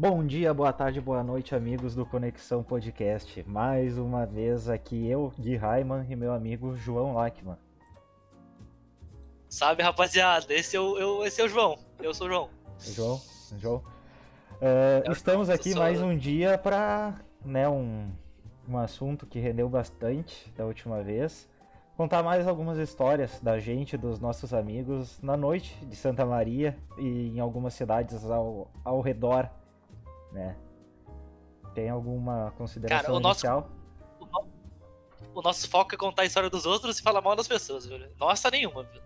Bom dia, boa tarde, boa noite, amigos do Conexão Podcast. Mais uma vez aqui eu, Gui Raiman, e meu amigo João Lachman. Salve, rapaziada. Esse é o, eu, esse é o João. Eu sou o João. João, João. Uh, estamos aqui sou- mais um dia para né, um, um assunto que rendeu bastante da última vez. Contar mais algumas histórias da gente, dos nossos amigos, na noite de Santa Maria e em algumas cidades ao, ao redor, né? Tem alguma consideração Cara, o nosso- inicial? O, no- o nosso foco é contar a história dos outros e falar mal das pessoas, velho. Nossa, nenhuma, velho.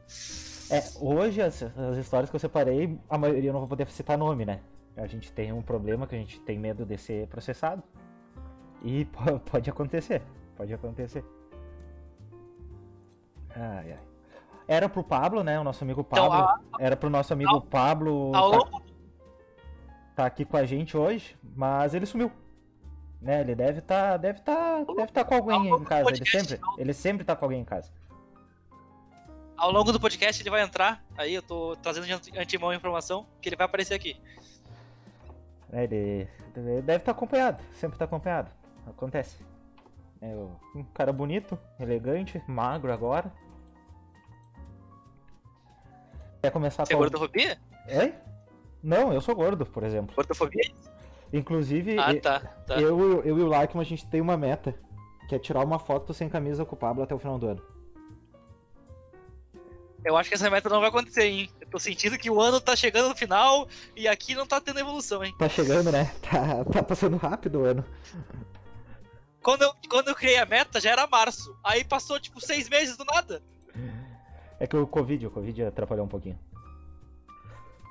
É, hoje as, as histórias que eu separei, a maioria eu não vou poder citar nome, né? A gente tem um problema que a gente tem medo de ser processado. E po- pode acontecer. Pode acontecer. Ai, ai. Era pro Pablo, né? O nosso amigo Então, Pablo. a- Era pro nosso amigo Pablo Ao longo, tá aqui com a gente hoje, mas ele sumiu. Né? Ele deve tá, deve tá, deve tá com alguém em do casa. Ele sempre, ele sempre tá com alguém em casa. ao longo do podcast ele vai entrar. Aí eu tô trazendo de ante- antemão a informação que ele vai aparecer aqui. Ele, ele deve estar acompanhado, sempre tá acompanhado. Acontece. É um cara bonito, elegante, magro agora. Quer começar Você é com. gordofobia? Oi? Não, eu sou gordo, por exemplo. Gordofobia? Inclusive, Ah, tá. tá. eu, eu e o Larkman, a gente tem uma meta. Que é tirar uma foto sem camisa com o Pablo até o final do ano. Eu acho que essa meta não vai acontecer, hein? Eu tô sentindo que o ano tá chegando no final e aqui não tá tendo evolução, hein? Tá chegando, né? Tá, tá passando rápido o ano. Quando eu, quando eu criei a meta já era março. Aí passou tipo seis meses do nada. É que o Covid, o Covid atrapalhou um pouquinho.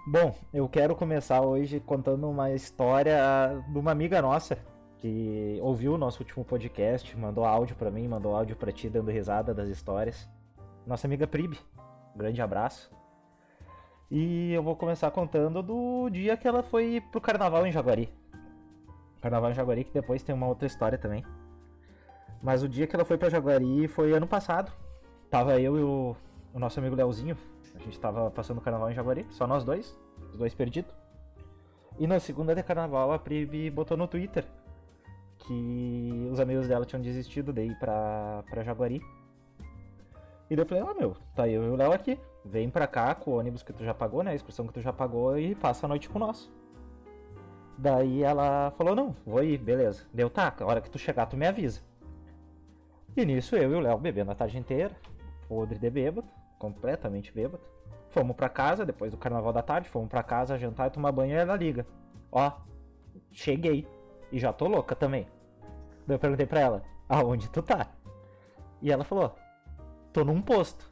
Bom, eu quero começar hoje contando uma história de uma amiga nossa que ouviu o nosso último podcast, mandou áudio pra mim, mandou áudio pra ti dando risada das histórias. Nossa amiga Prib. Grande abraço. E eu vou começar contando do dia que ela foi pro carnaval em Jaguari. Carnaval em Jaguari, que depois tem uma outra história também. Mas o dia que ela foi pra Jaguari foi ano passado. Tava eu e o, o nosso amigo Leozinho. A gente tava passando o carnaval em Jaguari, só nós dois, os dois perdidos. E na segunda de carnaval a Priv botou no Twitter que os amigos dela tinham desistido de ir pra, pra Jaguari. E daí eu falei, ó meu, tá eu e o Léo aqui. Vem pra cá com o ônibus que tu já pagou, né? A excursão que tu já pagou e passa a noite com nós. Daí ela falou, não, vou ir, beleza. Deu, tá, a hora que tu chegar tu me avisa. E nisso eu e o Léo bebendo a tarde inteira, podre de bêbado, completamente bêbado. Fomos pra casa, depois do carnaval da tarde, fomos pra casa jantar e tomar banho e ela liga. Ó, cheguei. E já tô louca também. Daí eu perguntei pra ela, aonde tu tá? E ela falou, tô num posto.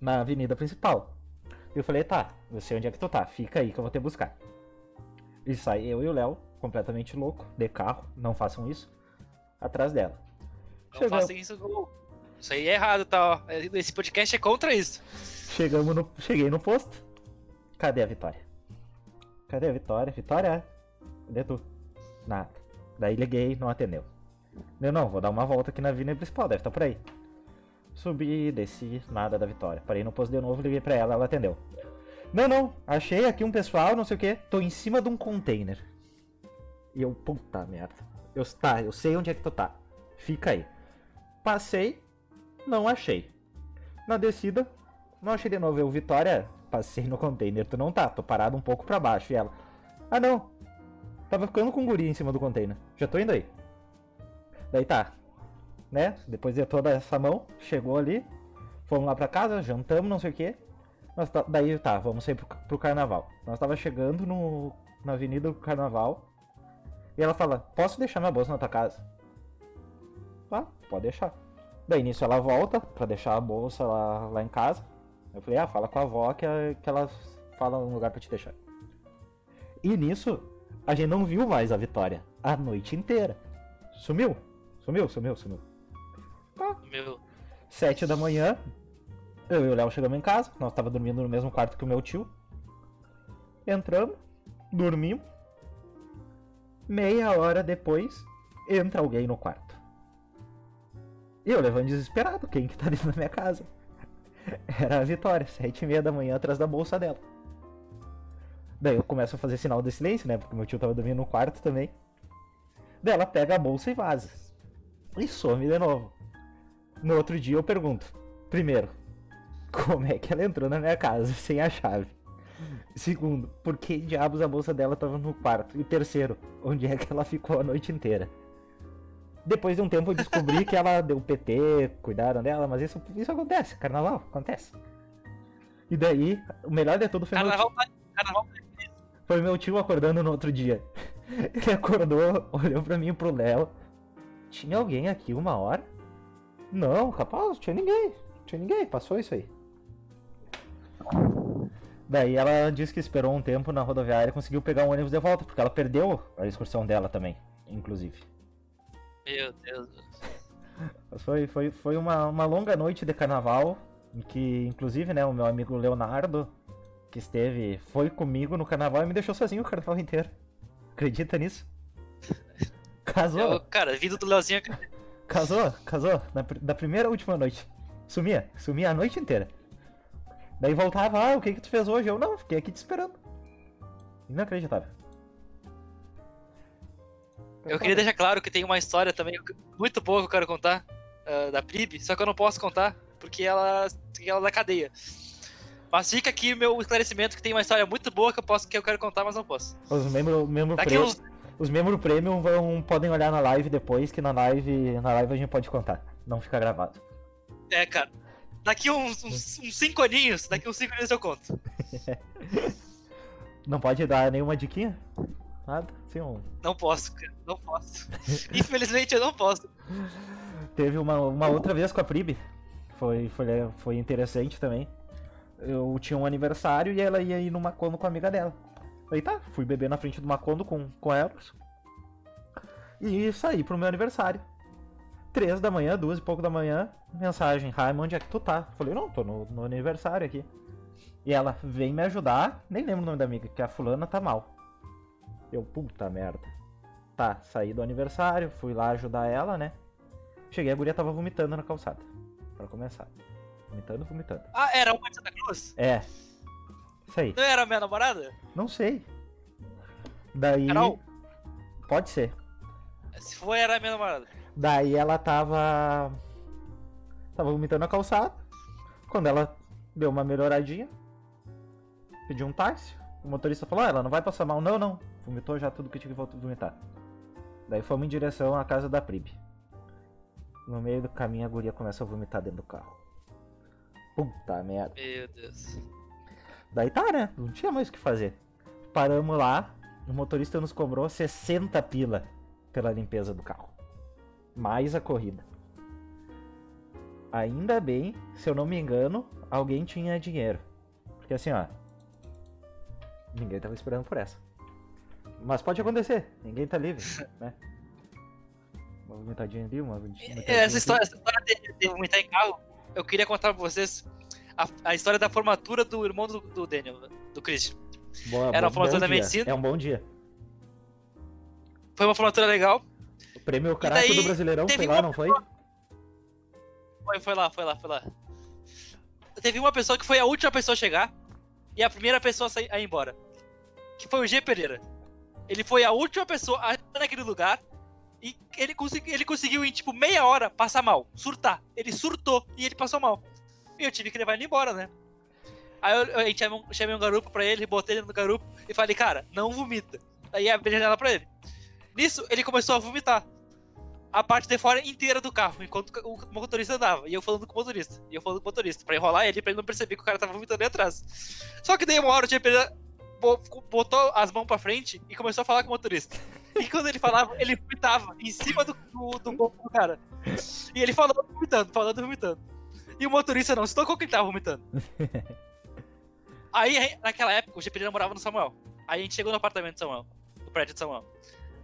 Na avenida principal. E eu falei, tá, eu sei onde é que tu tá, fica aí que eu vou te buscar. E sai eu e o Léo, completamente louco, de carro, não façam isso, atrás dela. Não Chegou- façam isso. Isso aí é errado, tá? ó. Esse podcast é contra isso. Chegamos no. Cheguei no posto. Cadê a Vitória? Cadê a Vitória? Vitória? Cadê tu? Nada. Daí liguei, não atendeu. Eu não, vou dar uma volta aqui na avenida principal, deve estar por aí. Subi, desci, nada da Vitória. Parei no posto de novo, liguei pra ela, ela atendeu. Não, não, achei aqui um pessoal, não sei o que. Tô em cima de um container. E eu, puta merda. Eu, tá, eu sei onde é que tu tá. Fica aí. Passei, não achei. Na descida, não achei de novo. Eu, Vitória, passei no container. Tu não tá, tô parado um pouco pra baixo. E ela, ah não, tava ficando com um guri em cima do container. Já tô indo aí. Daí tá, né? Depois de toda essa mão, chegou ali. Fomos lá pra casa, jantamos, não sei o que. Nós tá- daí tá, vamos sair pro, pro carnaval. Nós tava chegando no, na avenida do carnaval. E ela fala, posso deixar minha bolsa na tua casa? Ah, pode deixar. Daí nisso ela volta pra deixar a bolsa lá, lá em casa. Eu falei, ah, fala com a avó que, a- que ela fala um lugar pra te deixar. E nisso, a gente não viu mais a Vitória a noite inteira. Sumiu. Sumiu, sumiu, sumiu. Meu. Sete da manhã, eu e o Léo chegamos em casa. Nós tava dormindo no mesmo quarto que o meu tio. Entramos, dormimos. Meia hora depois, entra alguém no quarto. E eu levando desesperado, quem que tá dentro da minha casa? Era a Vitória, sete e meia da manhã atrás da bolsa dela. Daí eu começo a fazer sinal de silêncio, né? Porque meu tio tava dormindo no quarto também. Daí ela pega a bolsa e vaza. E some de novo. No outro dia eu pergunto: primeiro, como é que ela entrou na minha casa sem a chave? Segundo, por que diabos a bolsa dela tava no quarto? E terceiro, onde é que ela ficou a noite inteira? Depois de um tempo eu descobri que ela deu PT, cuidaram dela, mas isso, isso acontece, carnaval, acontece. E daí, o melhor de tudo foi Carnaval, meu, tá- carnaval foi meu tio acordando no outro dia. Ele acordou, olhou pra mim e pro Léo. Tinha alguém aqui uma hora? Não, capaz, não tinha ninguém. Não tinha ninguém, passou isso aí. Daí ela disse que esperou um tempo na rodoviária e conseguiu pegar um ônibus de volta, porque ela perdeu a excursão dela também, inclusive. Meu Deus. Mas Foi, foi, foi uma, uma longa noite de carnaval, em que, inclusive, né, o meu amigo Leonardo, que esteve, foi comigo no carnaval e me deixou sozinho o carnaval inteiro. Acredita nisso? Casou, Eu, cara, vindo do Leozinho. casou, casou, na da primeira à última noite. Sumia, sumia a noite inteira. Daí voltava, ah, o que que tu fez hoje? Eu não, fiquei aqui te esperando. Inacreditável. Eu queria deixar claro que tem uma história também muito boa que eu quero contar ah, da Prib, só que eu não posso contar porque ela, ela é da cadeia. Mas fica aqui o meu esclarecimento que tem uma história muito boa que eu posso que eu quero contar, mas não posso. Os membros membro Daqui pre- uns Os membros premium vão, podem olhar na live depois, que na live, na live a gente pode contar. Não fica gravado. é, cara. Daqui uns, uns, uns cinco aninhos, daqui uns cinco aninhos eu conto. Não pode dar nenhuma diquinha? Nada? Sim, um... Não posso, cara. Não posso. Infelizmente eu não posso. Teve uma, uma outra vez com a Prib. Foi, foi, foi interessante também. Eu tinha um aniversário e ela ia ir numa Macondo com a amiga dela. Aí tá, fui beber na frente do Macondo com, com. E saí pro meu aniversário. Três da manhã, duas e pouco da manhã, mensagem, Raimon, onde é que tu tá? Falei, não, tô no, no aniversário aqui. E ela, vem me ajudar, nem lembro o nome da amiga, que a fulana tá mal. Eu, puta merda. Tá, saí do aniversário, fui lá ajudar ela, né? Cheguei, a guria tava vomitando na calçada. Pra começar. Vomitando, vomitando. Ah, era uma de Santa Cruz? É. Isso aí. Não era a minha namorada? Não sei. Daí. Carol? Pode ser. Se for, era a minha namorada. Daí ela tava. Tava vomitando na calçada. Quando ela deu uma melhoradinha, pediu um táxi. O motorista falou: ah, ela não vai passar mal. Não, não. Vomitou já tudo que tinha que vomitar. Daí fomos em direção à casa da Prib. No meio do caminho a guria começa a vomitar dentro do carro. Puta merda. Meu Deus. Daí tá, né? Não tinha mais o que fazer. Paramos lá, o motorista nos cobrou 60 pila pela limpeza do carro. Mais a corrida. Ainda bem, se eu não me engano, alguém tinha dinheiro. Porque assim, ó. Ninguém tava esperando por essa. Mas pode acontecer, ninguém tá livre, né? Uma vomitadinha ali, uma vomitadinha aqui. Essa história, essa história de, de vomitar em carro, eu queria contar pra vocês a, a história da formatura do irmão do, do Daniel, do Christian. Boa, Era bom- uma formatura bom da dia. medicina. É um bom dia. Foi uma formatura legal. O prêmio Caraca do Brasileirão foi lá, não foi? Foi, foi lá, foi lá, foi lá. Teve uma pessoa que foi a última pessoa a chegar e a primeira pessoa a, sair, a ir embora. Que foi o G Pereira. Ele foi a última pessoa a naquele lugar e ele, consegui, ele conseguiu em tipo meia hora passar mal, surtar. Ele surtou e ele passou mal. E eu tive que levar ele embora, né? Aí eu, gente chamei um, chamei um garupo pra ele, botei ele no garupo e falei, cara, não vomita. Aí abri a janela pra ele. Nisso, ele começou a vomitar a parte de fora inteira do carro, enquanto o motorista andava. E eu falando com o motorista. E eu falando com o motorista, pra enrolar ele, pra ele não perceber que o cara tava vomitando ali atrás. Só que daí uma hora Pereira bo- botou as mãos pra frente e começou a falar com o motorista. E quando ele falava, ele vomitava em cima do, do, do corpo do cara. E ele falando, vomitando, falando, vomitando. E o motorista não se tocou que ele tava vomitando. Aí, naquela época, o Tia Pereira morava no Samuel. Aí a gente chegou no apartamento do Samuel, no prédio do Samuel.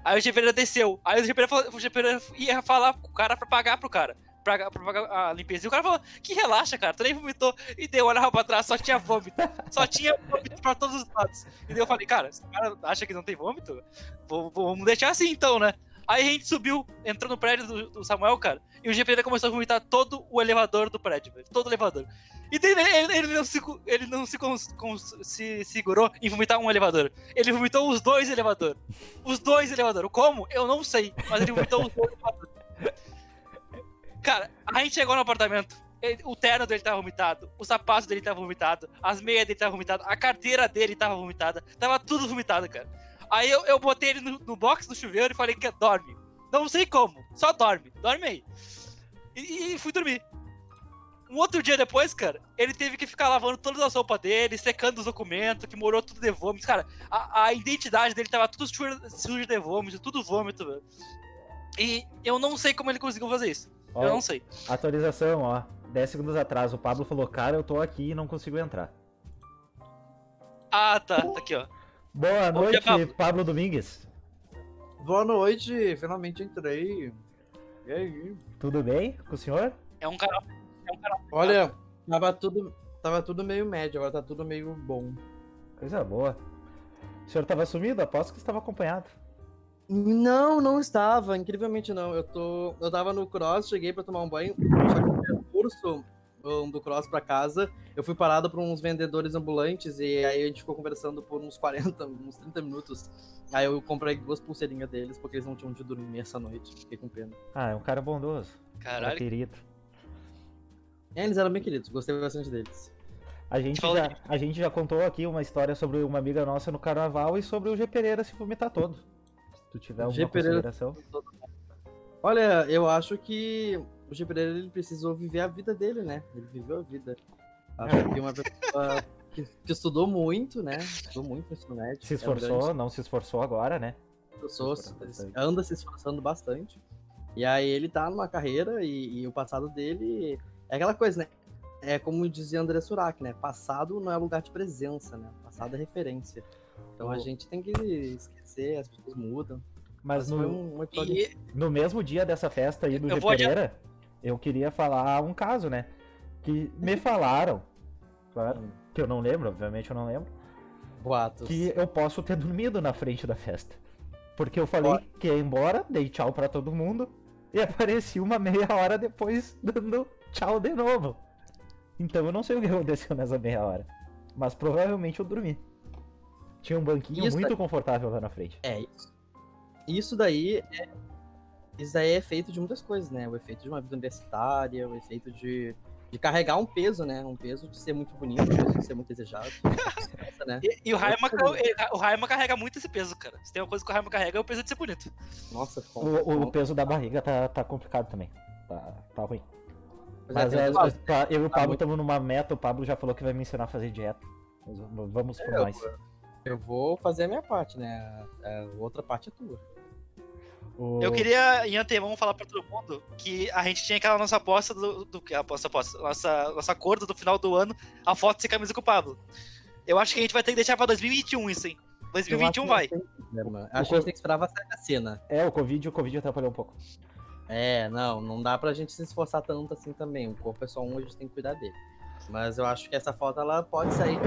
Aí o G Pereira desceu. Aí o G Pereira, falou- o ia falar com o cara pra pagar pro cara. Pra, pra a limpeza. E o cara falou, que relaxa, cara, tu nem vomitou. E deu, olhava pra trás, só tinha vômito. Só tinha vômito pra todos os lados. E daí eu falei, cara, esse cara acha que não tem vômito? Vamos deixar assim então, né? Aí a gente subiu, entrou no prédio do, do Samuel, cara. E o G Pereira começou a vomitar todo o elevador do prédio, velho. Todo o elevador. E daí ele, ele- não, se, ele não se, cons- cons- se segurou em vomitar um elevador. Ele vomitou os dois elevadores. Os dois elevadores. Como? Eu não sei. Mas ele vomitou os dois elevadores. Cara, a gente chegou no apartamento. o terno dele tava vomitado. O sapato dele tava vomitado. As meias dele tava vomitado. A carteira dele tava vomitada. Tava tudo vomitado, cara. Aí eu, eu botei ele no, no box do chuveiro e falei que dorme. Não sei como. Só dorme. Dorme aí. E, e fui dormir. Um outro dia depois, cara, ele teve que ficar lavando todas as roupas dele, secando os documentos, que morou tudo de vômito. Cara, a, a identidade dele tava tudo suja de vômito, tudo vômito, velho. E eu não sei como ele conseguiu fazer isso. Ó, Eu não sei. atualização, ó. 10 segundos atrás, o Pablo falou, cara, eu tô aqui e não consigo entrar. Ah, tá. Tá aqui, ó. Boa Bom dia, noite, Pablo. Pablo Domingues. Boa noite, finalmente entrei. E aí? Tudo bem com o senhor? É um cara. É um cara. Olha, tava tudo, tava tudo meio médio, agora tá tudo meio bom. Coisa boa. O senhor tava sumido? Aposto que estava acompanhado. Não, não estava, incrivelmente não. Eu tô, eu tava no cross, cheguei pra tomar um banho, só que o percurso um, do cross pra casa, eu fui parado por uns vendedores ambulantes e aí a gente ficou conversando por uns 40, uns 30 minutos. Aí eu comprei duas pulseirinhas deles porque eles não tinham onde dormir essa noite. Fiquei com pena. Ah, é um cara bondoso. Cara Caralho. querido. É, eles eram bem queridos, gostei bastante deles. A gente, Fala já, a gente já contou aqui uma história sobre uma amiga nossa no carnaval e sobre o G Pereira se vomitar todo. Tu tiver alguma G. Pereira- consideração. Olha, eu acho que o G. Pereira ele precisou viver a vida dele, né? Ele viveu a vida. Acho que uma pessoa que, que estudou muito, né? Estudou muito no médio. Se é esforçou, grande não se esforçou agora, né? esforçou, Se anda se esforçando bastante. E aí ele tá numa carreira e, e o passado dele é aquela coisa, né? É como dizia André Surak, né? Passado não é lugar de presença, né? Passado é referência. Então a O- gente tem que esquecer, as pessoas mudam. Mas Mas foi no, um, um episódio E no mesmo dia dessa festa aí do Eu Pereira, eu queria falar um caso, né? Que me falaram, claro, Hum. que eu não lembro, obviamente eu não lembro, boatos. que eu posso ter dormido na frente da festa. Porque eu falei Olha. que ia embora, dei tchau pra todo mundo e apareci uma meia hora depois dando tchau de novo. Então eu não sei o que aconteceu nessa meia hora. Mas provavelmente eu dormi. Tinha um banquinho Isso muito confortável lá na frente. É isso. Isso daí é, isso daí é efeito de muitas coisas, né? O efeito de uma vida universitária, o efeito de, de carregar um peso, né? Um peso de ser muito bonito, um peso de ser muito desejado. Essa, né? E, e o Raima, Muito ele- o Raima carrega muito esse peso, cara. Se tem uma coisa que o Raima carrega é o peso de ser bonito. Nossa, ficou- O, o peso da barriga tá, tá complicado também. Tá, tá ruim. É, Mas é, tá, eu e o Tá Pablo estamos numa meta, o Pablo já falou que vai me ensinar a fazer dieta. Vamos por É, nós. Eu vou fazer a minha parte, né? A a outra parte é tua. O- Eu queria, em antemão, falar pra todo mundo que a gente tinha aquela nossa aposta do. do que a nossa aposta? Nossa, nossa acordo do final do ano, a foto sem camisa com o Pablo. Eu acho que a gente vai ter que deixar pra 2021 isso, hein? 2021 Eu vai. tem problema. Acho que a gente tem que esperar a cena. É, o Covid, o Covid atrapalhou um pouco. É, não, não dá pra gente se esforçar tanto assim também. O corpo é só um, a gente tem que cuidar dele. Mas eu acho que essa foto ela pode sair.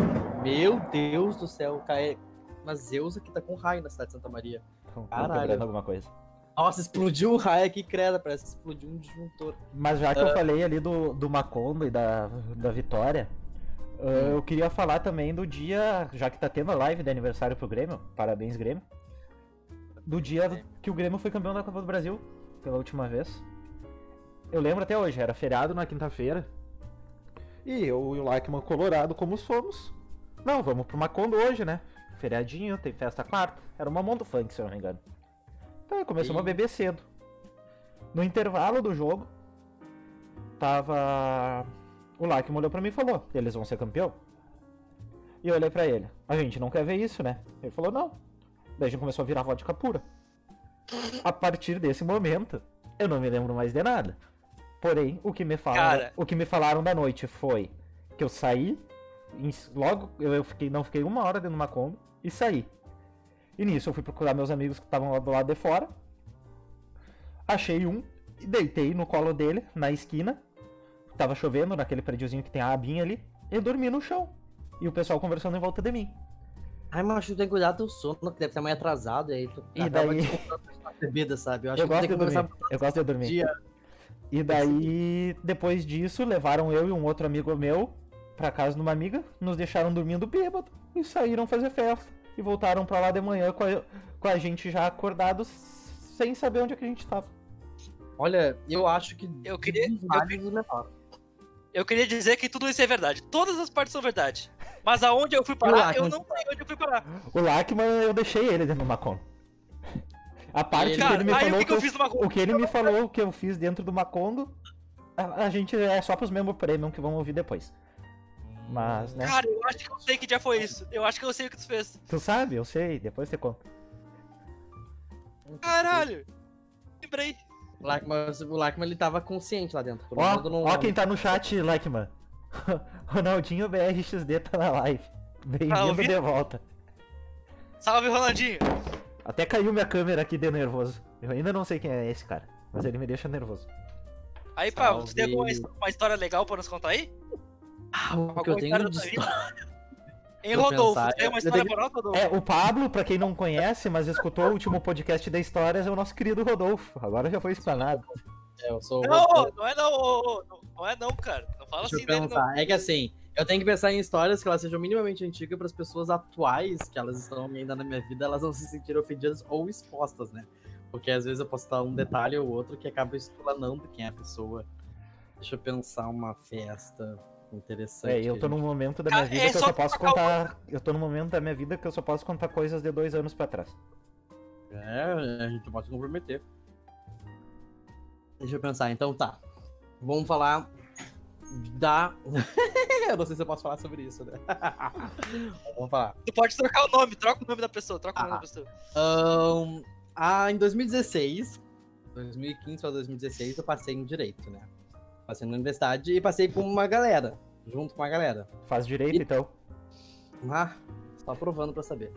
Meu Deus do céu, cai. Uma Zeusa que tá com raio na cidade de Santa Maria. Estão Caralho. alguma coisa. Nossa, explodiu um raio aqui, creda, parece que explodiu um disjuntor. Mas já que Ah. eu falei ali do, do Macondo e da, da Vitória, uh, Hum. eu queria falar também do dia, já que tá tendo a live de aniversário pro Grêmio, parabéns Grêmio, do dia que o Grêmio foi campeão da Copa do Brasil, pela última vez. Eu lembro até hoje, era feriado na quinta-feira, e eu e o Lachman Colorado, como somos, não, vamos pro Macondo hoje, né? Feriadinho, tem festa quarta, era uma Mondo Funk, se eu não me engano. Então aí começamos a beber cedo. No intervalo do jogo, tava. O Lachman olhou pra mim e falou: Eles vão ser campeão? E eu olhei pra ele: A gente não quer ver isso, né? Ele falou: Não. Daí a gente começou a virar vodka pura. A partir desse momento, eu não me lembro mais de nada. Porém, o que me falaram, Cara. o que me falaram da noite foi que eu saí, logo eu eu fiquei, não fiquei uma hora dentro de uma Kombi e saí. E nisso eu fui procurar meus amigos que estavam lá do lado de fora. Achei um e deitei no colo dele, na esquina. Tava chovendo naquele prédiozinho que tem a abinha ali. E dormi no chão. E o pessoal conversando em volta de mim. Ai, mas acho que tem que cuidar do sono, que deve ser amanhã atrasado, e aí tu E daí- bebida, sabe? Eu acho Eu que gosto de que começar dormir. Eu gosto de dormir. dia. E daí, depois disso, levaram eu e um outro amigo meu pra casa de uma amiga, nos deixaram dormindo bêbado e saíram fazer festa. E voltaram pra lá de manhã com a, com a gente já acordados, sem saber onde é que a gente tava. Olha, eu acho que. Eu queria-. Eu queria dizer que tudo isso é verdade. Todas as partes são verdade. Mas aonde eu fui parar, eu não sei onde eu fui parar. O Lachman, eu deixei ele dentro do Macon. A parte que ele me aí o falou que, que eu fiz numa O que ele me falou que eu fiz dentro do Macondo, a, a gente é só pros membros premium que vão ouvir depois. Mas, né? Cara, eu acho que eu sei que dia foi isso. Eu acho que eu sei o que tu fez. Tu sabe? Eu sei, depois você conta. Caralho. Lembrei. O Lachman, o Lachman, ele tava consciente lá dentro. Ó, não- ó quem tá no chat, Lachman. Ronaldinho BRXD tá na live. Bem-vindo ouvindo? de volta. Salve, Rolandinho. Até caiu minha câmera aqui de nervoso. Eu ainda não sei quem é esse cara, mas ele me deixa nervoso. Aí, Pablo, tu Salve. tem alguma his- uma história legal pra nos contar aí? Ah, o que Alguma eu tenho história de da história. Eu Rodolfo, pensar, tu tem uma eu história tenho- pra nós, Rodolfo? É, o Pablo, pra quem não conhece, mas escutou o último podcast da Histórias, é o nosso querido Rodolfo. Agora já foi explanado. É, eu sou. Não, eu- não é não, ô, ô, não, não é não, cara. Não fala Deixa assim eu dele, não. É que assim, eu tenho que pensar em histórias que elas sejam minimamente antigas para as pessoas atuais, que elas estão ainda na minha vida, elas não se sentirem ofendidas ou expostas, né? Porque às vezes eu posso dar um detalhe ou outro que acaba explanando quem é a pessoa. Deixa eu pensar uma festa interessante. É, eu tô num momento da minha Cara, vida é que eu só posso contar. Eu tô num momento da minha vida que eu só posso contar coisas de dois anos pra trás. É, a gente pode se comprometer. Deixa eu pensar, então tá. Vamos falar da. eu não sei se eu posso falar sobre isso, né? Vamos falar. Tu pode trocar o nome, troca o nome da pessoa, troca o nome Ah. da pessoa. Ahn, ah, em 2016, 2015 para 2016, eu passei em direito, né? Passei na universidade e passei com uma galera, junto com uma galera. Faz direito, E- então. Ah, só provando pra saber.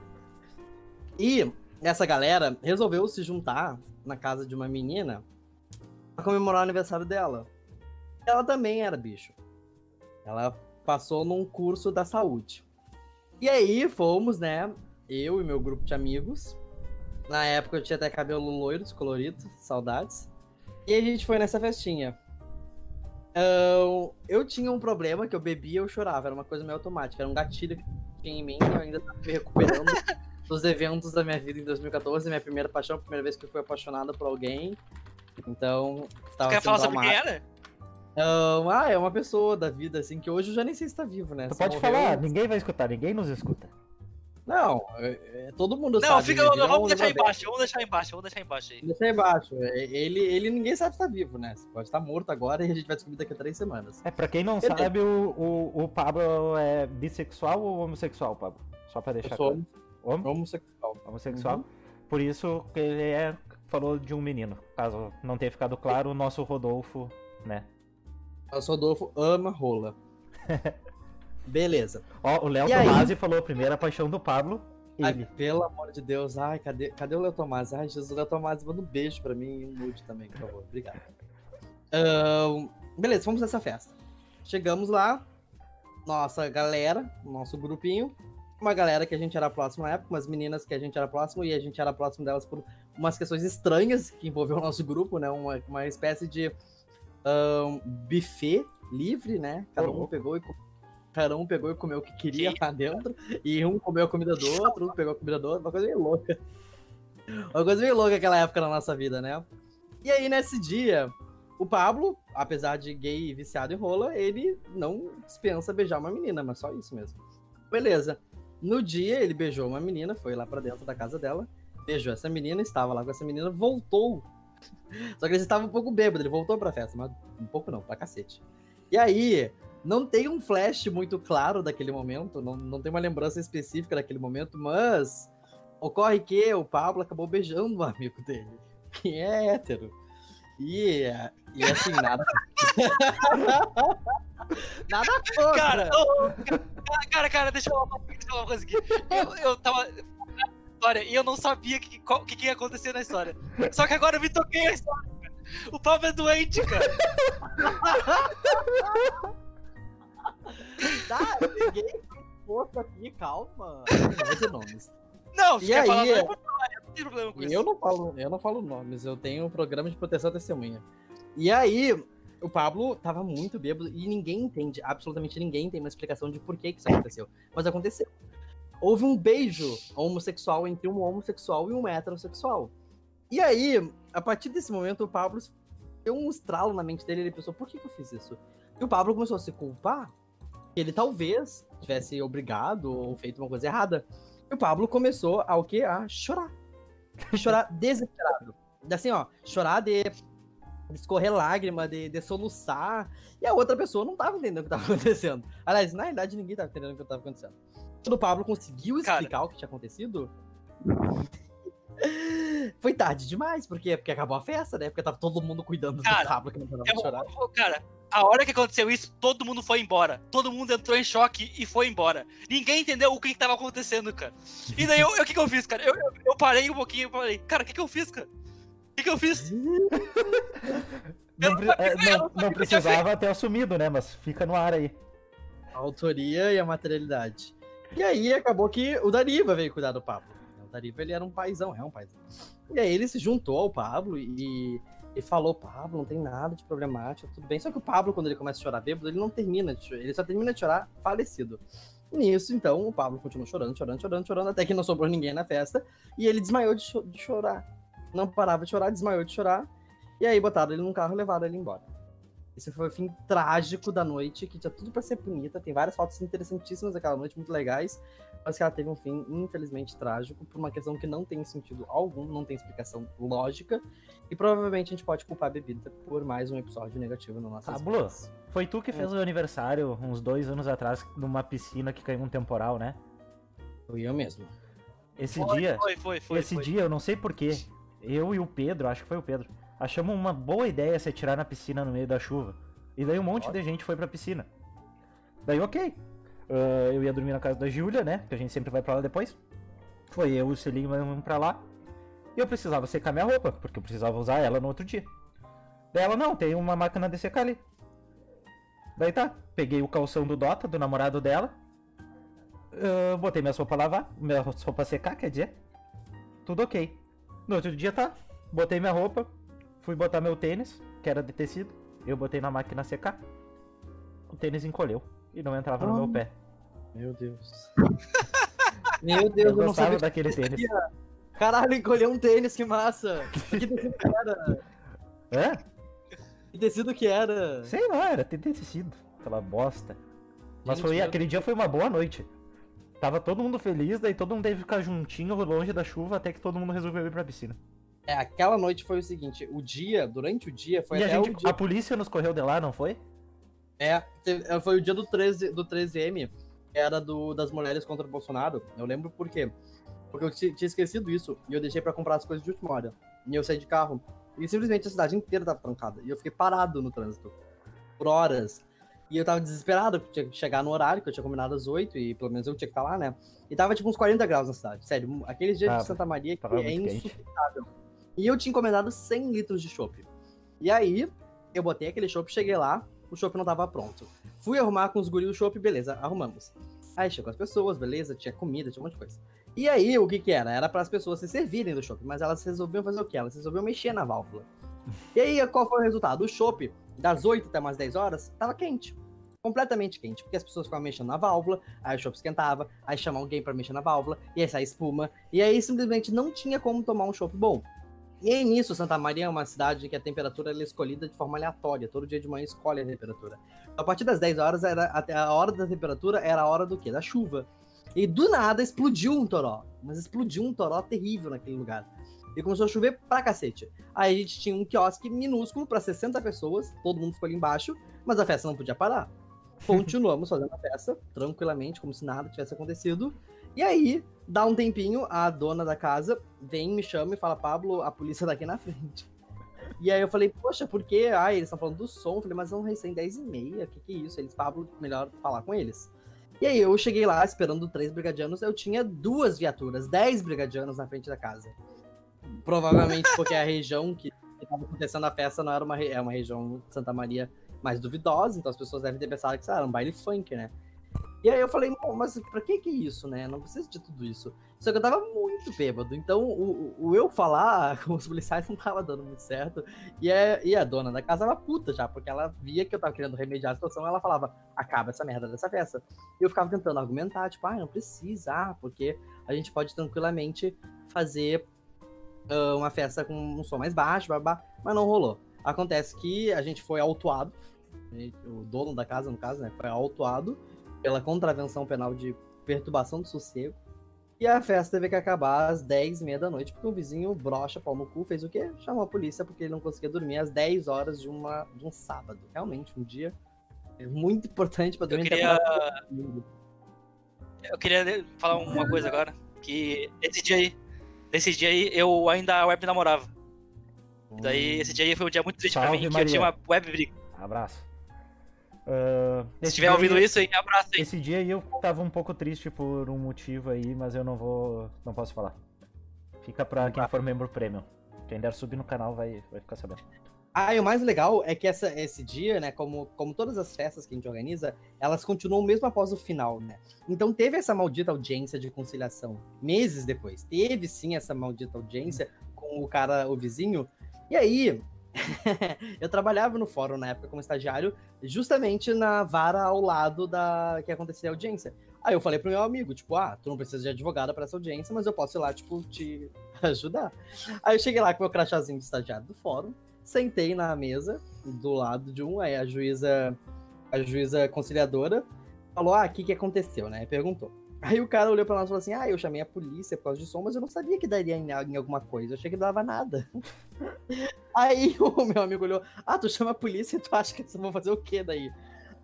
E essa galera resolveu se juntar na casa de uma menina pra comemorar o aniversário dela. Ela também era bicho. Ela passou num curso da saúde. E aí fomos, né? Eu e meu grupo de amigos. Na época eu tinha até cabelo loiro, descolorido, saudades. E a gente foi nessa festinha. Eu tinha um problema que eu bebia e eu chorava. Era uma coisa meio automática. Era um gatilho que tinha em mim. Eu ainda tava me recuperando dos eventos da minha vida em 2014. Minha primeira paixão, a primeira vez que eu fui apaixonada por alguém. Então, tava quer falar sobre quem era? Ahn, ah, é uma pessoa da vida, assim, que hoje eu já nem sei se tá vivo, né? Tu pode morreu- falar, ninguém vai escutar, ninguém nos escuta. Não, é- é- todo mundo Não, sabe. fica, ele virou vamos um deixar embaixo, vamos deixar embaixo, vamos deixar embaixo aí. Deixa aí embaixo. É, Ele, ele ninguém sabe se tá vivo, né? Você pode estar morto agora e a gente vai descobrir daqui a três semanas. É, pra quem não Eu sabe, o, o, o Pablo é bissexual ou homossexual, Pablo? Só pra deixar Eu sou claro. Homo- homossexual. Homossexual. Uhum. Por isso que ele é, falou de um menino. Caso não tenha ficado claro, o nosso Rodolfo, né? Nosso Rodolfo ama rola. Beleza. Ó, o Léo aí? Tomasi falou a primeira paixão do Pablo. Ele. Ai, pelo amor de Deus. Ai, cadê, cadê o Léo Tomás? Ai, Jesus, o Léo Tomás, manda um beijo pra mim e um nude também, por favor. Obrigado. Beleza, fomos nessa festa. Chegamos lá, nossa galera, nosso grupinho. Uma galera que a gente era próximo na época, umas meninas que a gente era próximo e a gente era próximo delas por umas questões estranhas que envolveu o nosso grupo, né? Uma, uma espécie de ahn, buffet livre, né? Cada um pegou e cada um pegou e comeu o que queria lá dentro. E um comeu a comida do outro, um pegou a comida do outro, uma coisa meio louca. Uma coisa meio louca aquela época na nossa vida, né? E aí, nesse dia, o Pablo, apesar de gay e viciado em rola, ele não dispensa beijar uma menina, mas só isso mesmo. Beleza. No dia, ele beijou uma menina, foi lá pra dentro da casa dela, beijou essa menina, estava lá com essa menina, voltou. Só que ele estava um pouco bêbado, ele voltou pra festa, mas um pouco não, pra cacete. E aí, não tem um flash muito claro daquele momento, não, não tem uma lembrança específica daquele momento, mas ocorre que o Pablo acabou beijando o amigo dele, que é hétero. E, e assim, nada. nada contra. Cara, ô, cara, cara, deixa eu falar uma coisa aqui. Eu, eu tava. História, e eu não sabia o que, que, que ia acontecer na história. Só que agora eu me toquei a história, cara. O Pablo é doente, cara. Tá, ninguém posto aqui, calma. Não nomes. Não, E aí, falar, é- não, eu não tenho problema com E isso. eu não falo, eu não falo nomes, eu tenho um programa de proteção à testemunha. E aí, o Pablo tava muito bêbado e ninguém entende, absolutamente ninguém tem uma explicação de por que, que isso aconteceu. Mas aconteceu. Houve um beijo homossexual entre um homossexual e um heterossexual. E aí, a partir desse momento, o Pablo deu um estralo na mente dele ele pensou, por que, que eu fiz isso? E o Pablo começou a se culpar que ele talvez tivesse obrigado ou feito uma coisa errada. E o Pablo começou a o quê? A chorar. chorar desesperado. Assim, ó, chorar de escorrer lágrima, de, de soluçar. E a outra pessoa não tava entendendo o que tava acontecendo. Aliás, na verdade, ninguém tava entendendo o que tava acontecendo. Quando o Pablo conseguiu explicar Cara. o que tinha acontecido. Foi tarde demais, porque, porque acabou a festa, né? Porque tava todo mundo cuidando cara, do Pablo que não tava chorar. Cara, a hora que aconteceu isso, todo mundo foi embora. Todo mundo entrou em choque e foi embora. Ninguém entendeu o que, que tava acontecendo, cara. E daí, o que, que eu fiz, cara? Eu, eu, eu parei um pouquinho e falei, cara, o que, que eu fiz, cara? O que, que eu fiz? não, não, é, não, não precisava ter assumido, né? Mas fica no ar aí. A autoria e a materialidade. E aí acabou que o Dariva veio cuidar do Pablo. O Dariva ele era um paizão, é um paizão. E aí ele se juntou ao Pablo e, e falou: Pablo, não tem nada de problemático, tudo bem. Só que o Pablo, quando ele começa a chorar bêbado, ele não termina de chorar, ele só termina de chorar falecido. Nisso, então, o Pablo continuou chorando, chorando, chorando, chorando, até que não sobrou ninguém na festa. E ele desmaiou de, cho de chorar. Não parava de chorar, desmaiou de chorar. E aí botaram ele num carro e levaram ele embora. Esse foi o fim trágico da noite, que tinha tudo para ser bonita. Tem várias fotos interessantíssimas daquela noite, muito legais. Mas que ela teve um fim, infelizmente, trágico, por uma questão que não tem sentido algum, não tem explicação lógica. E provavelmente a gente pode culpar a bebida por mais um episódio negativo no nosso Pablo, foi tu que fez é. o aniversário uns dois anos atrás numa piscina que caiu um temporal, né? Foi eu mesmo. Esse foi, dia. Foi, foi, foi. Esse foi. dia, eu não sei porquê. Eu e o Pedro, acho que foi o Pedro achamos uma boa ideia se atirar na piscina no meio da chuva. E daí um monte de gente foi pra piscina. Daí, ok. Uh, eu ia dormir na casa da Júlia, né? Que a gente sempre vai pra lá depois. Foi eu e o Celinho vamos pra lá. E eu precisava secar minha roupa, porque eu precisava usar ela no outro dia. Daí ela, não, tem uma máquina de secar ali. Daí tá, peguei o calção do Dota, do namorado dela. Uh, botei minha roupa lavar, minha roupa secar, quer dizer. Tudo ok. No outro dia tá, botei minha roupa, Fui botar meu tênis, que era de tecido. Eu botei na máquina secar. O tênis encolheu e não entrava oh. no meu pé. Meu Deus. meu Deus, eu, eu não sabia daquele tênis. Caralho, encolheu um tênis, que massa! Que tecido que era? É? Que tecido que era? Sei lá, era tecido. Aquela bosta. Mas Gente, foi, aquele dia foi uma boa noite. Tava todo mundo feliz, daí todo mundo teve que ficar juntinho, longe da chuva, até que todo mundo resolveu ir pra piscina. É, aquela noite foi o seguinte, o dia, durante o dia, foi e até a, gente, dia... a polícia nos correu de lá, não foi? É, é, foi o dia do 13, do 13M, que era do, das mulheres contra o Bolsonaro. Eu lembro por quê. Porque eu tinha esquecido isso, e eu deixei para comprar as coisas de última hora. E eu saí de carro, e simplesmente a cidade inteira tava trancada. E eu fiquei parado no trânsito, por horas. E eu tava desesperado, porque tinha que chegar no horário, que eu tinha combinado às 8, e pelo menos eu tinha que estar lá, né? E tava tipo uns 40 graus na cidade, sério. Aqueles dias ah, de Santa Maria que é insuportável. E eu tinha encomendado 100 litros de chopp. E aí, eu botei aquele chopp, cheguei lá, o chopp não tava pronto. Fui arrumar com os guris o chopp, beleza, arrumamos. Aí chegou as pessoas, beleza, tinha comida, tinha um monte de coisa. E aí, o que que era? Era para as pessoas se servirem do chopp, mas elas resolviam fazer o quê? Elas resolviam mexer na válvula. E aí, qual foi o resultado? O chopp, das 8 até umas 10 horas, tava quente. Completamente quente, porque as pessoas ficavam mexendo na válvula, aí o chopp esquentava, aí chama alguém para mexer na válvula, e aí sai espuma, e aí simplesmente não tinha como tomar um chopp bom. E aí, nisso, Santa Maria é uma cidade que a temperatura é escolhida de forma aleatória. Todo dia de manhã escolhe a temperatura. A partir das 10 horas, era, a hora da temperatura era a hora do quê? Da chuva. E do nada explodiu um toró. Mas explodiu um toró terrível naquele lugar. E começou a chover pra cacete. Aí a gente tinha um quiosque minúsculo para 60 pessoas, todo mundo ficou ali embaixo, mas a festa não podia parar. Continuamos fazendo a festa, tranquilamente, como se nada tivesse acontecido. E aí, dá um tempinho, a dona da casa vem, me chama e fala: Pablo, a polícia tá aqui na frente. E aí eu falei, poxa, por quê? Ah, eles estão falando do som. Eu falei, mas não recém 10 e meia, o que, que é isso? Eles, Pablo, melhor falar com eles. E aí eu cheguei lá esperando três brigadianos, eu tinha duas viaturas, dez brigadianos na frente da casa. Provavelmente porque a região que estava acontecendo a festa não era uma, é uma região Santa Maria mais duvidosa, então as pessoas devem ter pensado que isso era um baile funk, né? E aí eu falei, mas pra que que isso, né? Não precisa de tudo isso. Só que eu tava muito bêbado, então o, o eu falar com os policiais não tava dando muito certo. E a, e a dona da casa tava puta já, porque ela via que eu tava querendo remediar a situação, ela falava, acaba essa merda dessa festa. E eu ficava tentando argumentar, tipo, ah, não precisa, ah, porque a gente pode tranquilamente fazer uh, uma festa com um som mais baixo, babá, mas não rolou. Acontece que a gente foi autuado, o dono da casa, no caso, né, foi autuado pela contravenção penal de perturbação do sossego. E a festa teve que acabar às 10 e meia da noite, porque o vizinho brocha, pau no cu, fez o quê? Chamou a polícia porque ele não conseguia dormir às 10 horas de, uma, de um sábado. Realmente, um dia muito importante para dormir. Eu queria... Eu queria falar uma coisa agora, que esse dia aí, esse dia aí, eu ainda web namorava. Hum. Daí, esse dia aí foi um dia muito triste Salve, pra mim, Maria. que eu tinha uma web briga. Abraço. Uh, Se estiver ouvindo isso aí, abraço aí. Esse dia aí eu tava um pouco triste por um motivo aí, mas eu não vou. não posso falar. Fica pra quem for membro premium. Quem der subir no canal vai, vai ficar sabendo. Ah, e o mais legal é que essa, esse dia, né, como, como todas as festas que a gente organiza, elas continuam mesmo após o final, né? Então teve essa maldita audiência de conciliação meses depois. Teve sim essa maldita audiência com o cara, o vizinho. E aí, eu trabalhava no fórum na época como estagiário, justamente na vara ao lado da que acontecia a audiência. Aí eu falei pro meu amigo, tipo, ah, tu não precisa de advogada para essa audiência, mas eu posso ir lá, tipo, te ajudar. Aí eu cheguei lá com meu crachazinho de estagiário do fórum, sentei na mesa do lado de um, aí a juíza, a juíza conciliadora falou, ah, o que que aconteceu, né? Perguntou. Aí o cara olhou pra nós e falou assim: Ah, eu chamei a polícia por causa de som, mas eu não sabia que daria em, em alguma coisa. Eu achei que dava nada. Aí o meu amigo olhou: Ah, tu chama a polícia e tu acha que eles vão fazer o quê daí?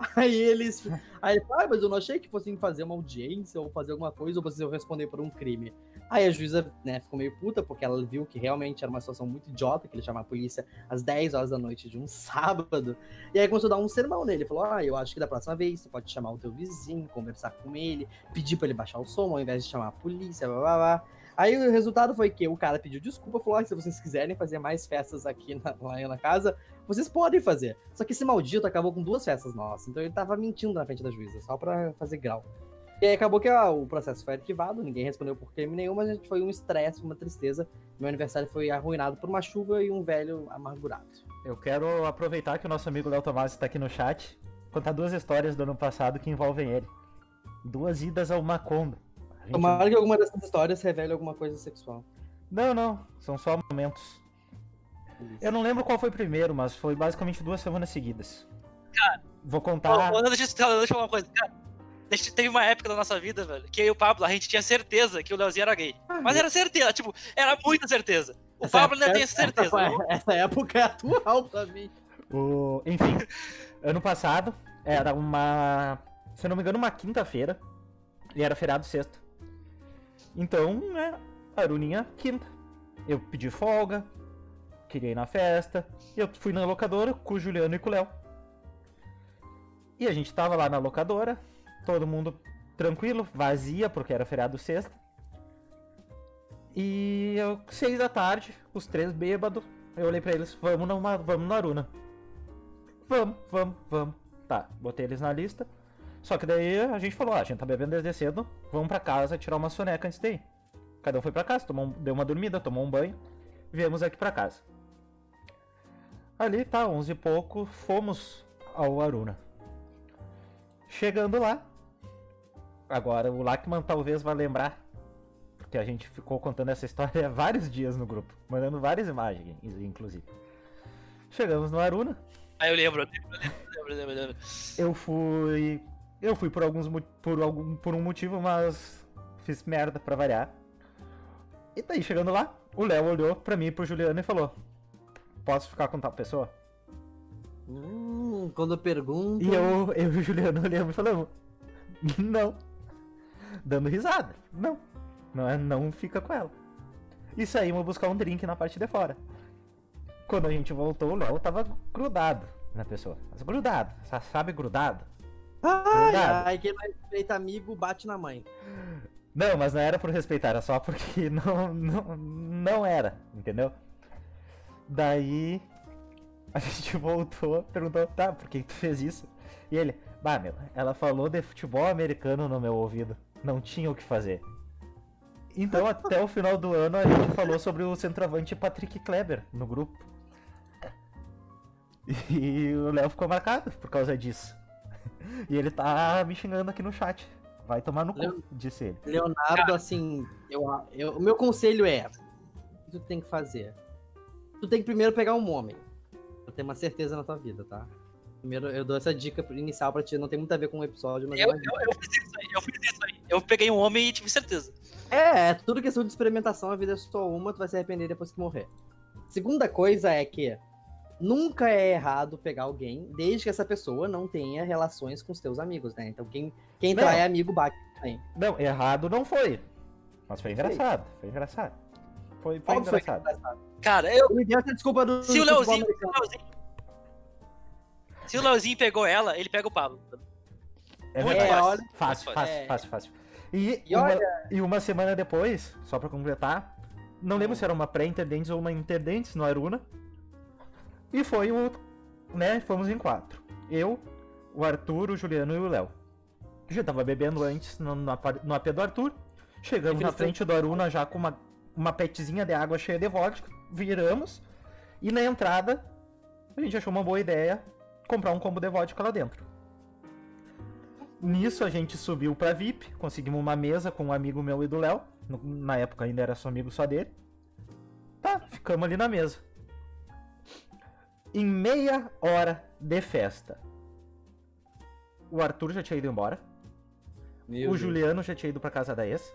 Aí eles. Aí ele falou, ah, mas eu não achei que fossem fazer uma audiência ou fazer alguma coisa, ou vocês iam responder por um crime. Aí a juíza, né, ficou meio puta, porque ela viu que realmente era uma situação muito idiota, que ele chamar a polícia às 10 horas da noite de um sábado. E aí começou a dar um sermão nele. Falou: Ah, eu acho que da próxima vez você pode chamar o teu vizinho, conversar com ele, pedir para ele baixar o som, ao invés de chamar a polícia, blá blá blá. Aí o resultado foi que o cara pediu desculpa, falou: ah, se vocês quiserem fazer mais festas aqui na, lá na casa, vocês podem fazer. Só que esse maldito acabou com duas festas nossas, então ele tava mentindo na frente da juíza, só pra fazer grau. E aí acabou que ó, o processo foi arquivado, ninguém respondeu por crime nenhum, mas a gente foi um estresse, uma tristeza. Meu aniversário foi arruinado por uma chuva e um velho amargurado. Eu quero aproveitar que o nosso amigo Léo Tomás está aqui no chat, contar duas histórias do ano passado que envolvem ele. Duas idas ao Macomba. Gente... Tomara que alguma dessas histórias revele alguma coisa sexual. Não, não, são só momentos. Isso. Eu não lembro qual foi primeiro, mas foi basicamente duas semanas seguidas. Cara, vou contar. Oh, deixa, deixa eu falar uma coisa. Cara, teve uma época da nossa vida, velho, que eu e o Pablo, a gente tinha certeza que o Leozinho era gay. Ah, mas era certeza, tipo, era muita certeza. O essa Pablo ainda tem essa certeza. Essa, essa época é atual pra mim. O... Enfim, ano passado era uma. Se eu não me engano, uma quinta-feira. E era feriado sexta. Então, né, Aruninha, quinta. Eu pedi folga, queria ir na festa. E eu fui na locadora com o Juliano e com o Léo. E a gente tava lá na locadora, todo mundo tranquilo, vazia, porque era feriado sexta. E eu, seis da tarde, os três bêbados, eu olhei pra eles, vamos, numa, vamos na Aruna. Vamos, vamos, vamos. Tá, botei eles na lista. Só que daí a gente falou, ah, a gente tá bebendo desde cedo, vamos pra casa tirar uma soneca antes ir. Cada um foi pra casa, tomou, deu uma dormida, tomou um banho, viemos aqui pra casa. Ali tá, onze e pouco, fomos ao Aruna. Chegando lá, Agora, o Lachman talvez vá lembrar, porque a gente ficou contando essa história vários dias no grupo, mandando várias imagens, inclusive. Chegamos no Aruna. Ah, eu lembro, eu lembro, eu lembro, eu lembro. Eu fui. Eu fui por alguns por algum por um motivo, mas fiz merda pra variar. E daí, chegando lá, o Léo olhou pra mim e pro Juliano e falou: Posso ficar com tal pessoa? Hum, quando eu pergunto. E eu, eu e o Juliano olhamos e falamos: Não dando risada. Não. Não, é, não fica com ela. E saímos buscar um drink na parte de fora. Quando a gente voltou, o Léo tava grudado na pessoa. Mas grudado, sabe grudado? Ai, grudado. ai, quem não respeita amigo bate na mãe. Não, mas não era por respeitar, era só porque não, não, não era, entendeu? Daí a gente voltou, perguntou, tá, por que tu fez isso? E ele, bah, meu, ela falou de futebol americano no meu ouvido. Não tinha o que fazer. Então, até o final do ano, a gente falou sobre o centroavante Patrick Kleber no grupo. E o Léo ficou marcado por causa disso. E ele tá me xingando aqui no chat. Vai tomar no cu, disse ele. Leonardo, assim, eu, eu- o meu conselho é: o que tu tem que fazer? Tu tem que primeiro pegar um homem. Pra ter uma certeza na tua vida, tá? Primeiro, eu dou essa dica inicial pra ti, não tem muito a ver com o episódio, mas. é Eu, eu, eu fiz isso aí, eu fiz isso aí. Eu peguei um homem e tive certeza. É, é tudo questão de experimentação, a vida é só uma, tu vai se arrepender depois que morrer. Segunda coisa é que nunca é errado pegar alguém, desde que essa pessoa não tenha relações com os teus amigos, né? Então quem, quem Não. trai amigo bate também. Não, errado não foi. Mas foi engraçado. Foi engraçado. Foi, foi engraçado. Cara, eu, Me deu essa desculpa do. se o Leozinho, se o. Leozinho. Pegou ela, ele pega o Pablo. É Muito verdade. fácil. Fácil, fácil, fácil. fácil, fácil. E, E uma, olha- e uma semana depois, só pra completar, não lembro se era uma pré-interdentes ou uma interdentes no Aruna. E foi o. né? Fomos em quatro. Eu, o Arthur, o Juliano e o Léo. Já tava bebendo antes no, no, no AP do Arthur. Chegamos na frente do Aruna já com uma, uma petzinha de água cheia de vodka. Viramos. E na entrada, a gente achou uma boa ideia comprar um combo de vodka lá dentro. Nisso a gente subiu pra VIP, conseguimos uma mesa com um amigo meu e do Léo. Na época ainda era só amigo só dele. Tá, ficamos ali na mesa. Em meia hora de festa, o Arthur já tinha ido embora. Meu o Deus. Juliano já tinha ido pra casa da ex.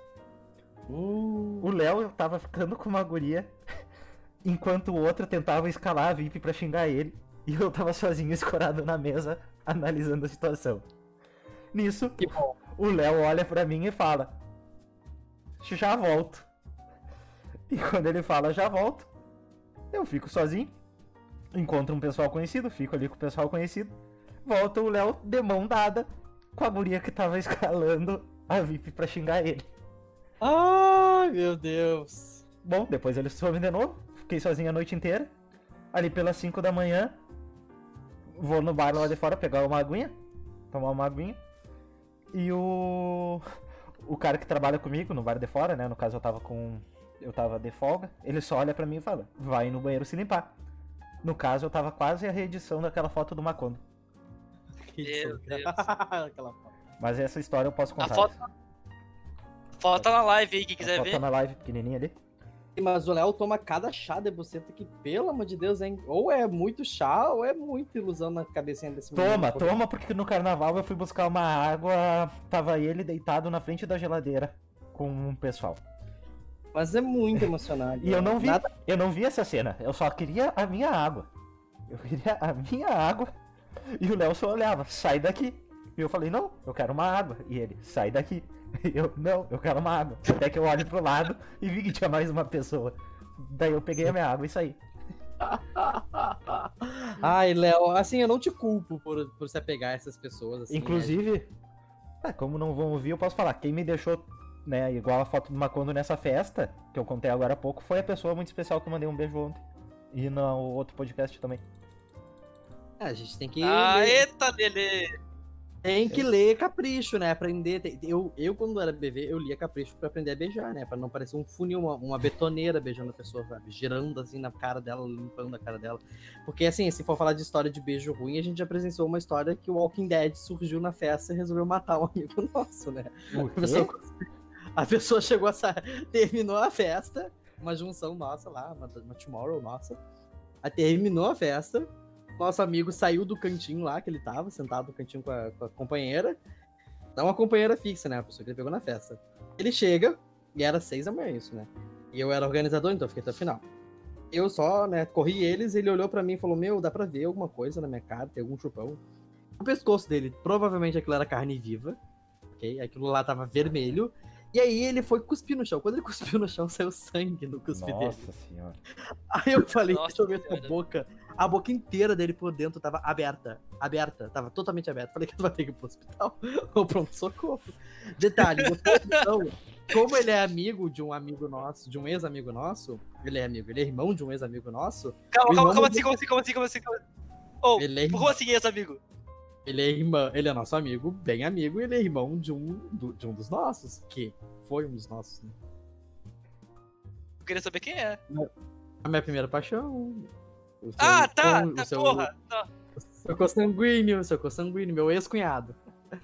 Hum, O Léo tava ficando com uma guria, enquanto o outro tentava escalar a VIP pra xingar ele. E eu tava sozinho escorado na mesa, analisando a situação. Nisso, o Léo olha pra mim e fala: Já volto. E quando ele fala já volto, eu fico sozinho. Encontro um pessoal conhecido, fico ali com o pessoal conhecido. Volta o Léo de mão dada com a guria que tava escalando a VIP pra xingar ele. Ai, meu Deus. Bom, depois ele some de novo. Fiquei sozinho a noite inteira. Ali pelas 5 da manhã, vou no bar lá de fora pegar uma aguinha. Tomar uma aguinha. E o. O cara que trabalha comigo no bar de fora, né? No caso eu tava com. Eu tava de folga. Ele só olha pra mim e fala: Vai no banheiro se limpar. No caso, eu tava quase a reedição daquela foto do Macondo. Meu Deus. Aquela foto. Mas essa história eu posso A contar. foto, foto tá na live aí, quem A quiser foto ver. tá na live pequenininha ali. Mas o Léo toma cada chá de buceta que, pelo amor de Deus, hein? Ou é muito chá, ou é muita ilusão na cabecinha desse Toma, menino. toma, porque no carnaval eu fui buscar uma água, tava ele deitado na frente da geladeira com um pessoal. Mas é muito emocionante. E eu não vi, Nada- eu não vi essa cena, eu só queria a minha água. Eu queria a minha água e o Léo só olhava, sai daqui. E eu falei, não, eu quero uma água. E ele, sai daqui. Eu, não, eu quero uma água. Até que eu olho pro lado e vi que tinha mais uma pessoa. Daí eu peguei a minha água e saí. Ai, Léo, assim, eu não te culpo por, por se apegar a essas pessoas. Assim, Inclusive, é, como não vão ouvir, eu posso falar. Quem me deixou, né, igual a foto do Macondo nessa festa, que eu contei agora há pouco, foi a pessoa muito especial que eu mandei um beijo ontem. E no outro podcast também. é, a gente tem que. Ah, eita, Lele. Tem que ler capricho, né? Aprender. Eu, eu, quando era bebê, eu lia capricho pra aprender a beijar, né? Pra não parecer um funil, uma, uma betoneira beijando a pessoa, sabe? Girando assim na cara dela, limpando a cara dela. Porque, assim, se for falar de história de beijo ruim, a gente já presenciou uma história que o Walking Dead surgiu na festa e resolveu matar um amigo nosso, né? O A pessoa, a pessoa chegou a sa... terminou a festa, uma junção nossa lá, uma, uma tomorrow nossa. Aí terminou a festa. Nosso amigo saiu do cantinho lá que ele tava, sentado no cantinho com a, com a companheira. Não uma companheira fixa, né? A pessoa que ele pegou na festa. Ele chega, e era seis da manhã isso, né? E eu era organizador, então eu fiquei até o final. Eu só, né, corri eles, ele olhou pra mim e falou: Meu, dá pra ver alguma coisa na minha cara, tem algum chupão. O pescoço dele, provavelmente aquilo era carne viva, ok? Aquilo lá tava vermelho. E aí ele foi cuspir no chão. Quando ele cuspiu no chão, saiu sangue no cuspe dele. Nossa senhora. Aí eu falei, Nossa deixa eu ver tua boca. A boca inteira dele por dentro tava aberta. Aberta. Tava totalmente aberta. Falei que tu vai ter que ir pro hospital. Ou pronto, socorro. Detalhe, então, como ele é amigo de um amigo nosso, de um ex-amigo nosso, ele é amigo, ele é irmão de um ex-amigo nosso, Calma, calma, calma assim, calma assim, calma assim, calma assim. calma assim. Ele é como assim, ex-amigo? Ele é irmão, ele é nosso amigo, bem amigo, e ele é irmão de um, do- de um dos nossos, que foi um dos nossos. Né? Eu queria saber quem é. A minha primeira paixão. Ah, tá, con- tá, seu- porra. Tá. Seu consanguíneo, seu consanguíneo, meu ex-cunhado.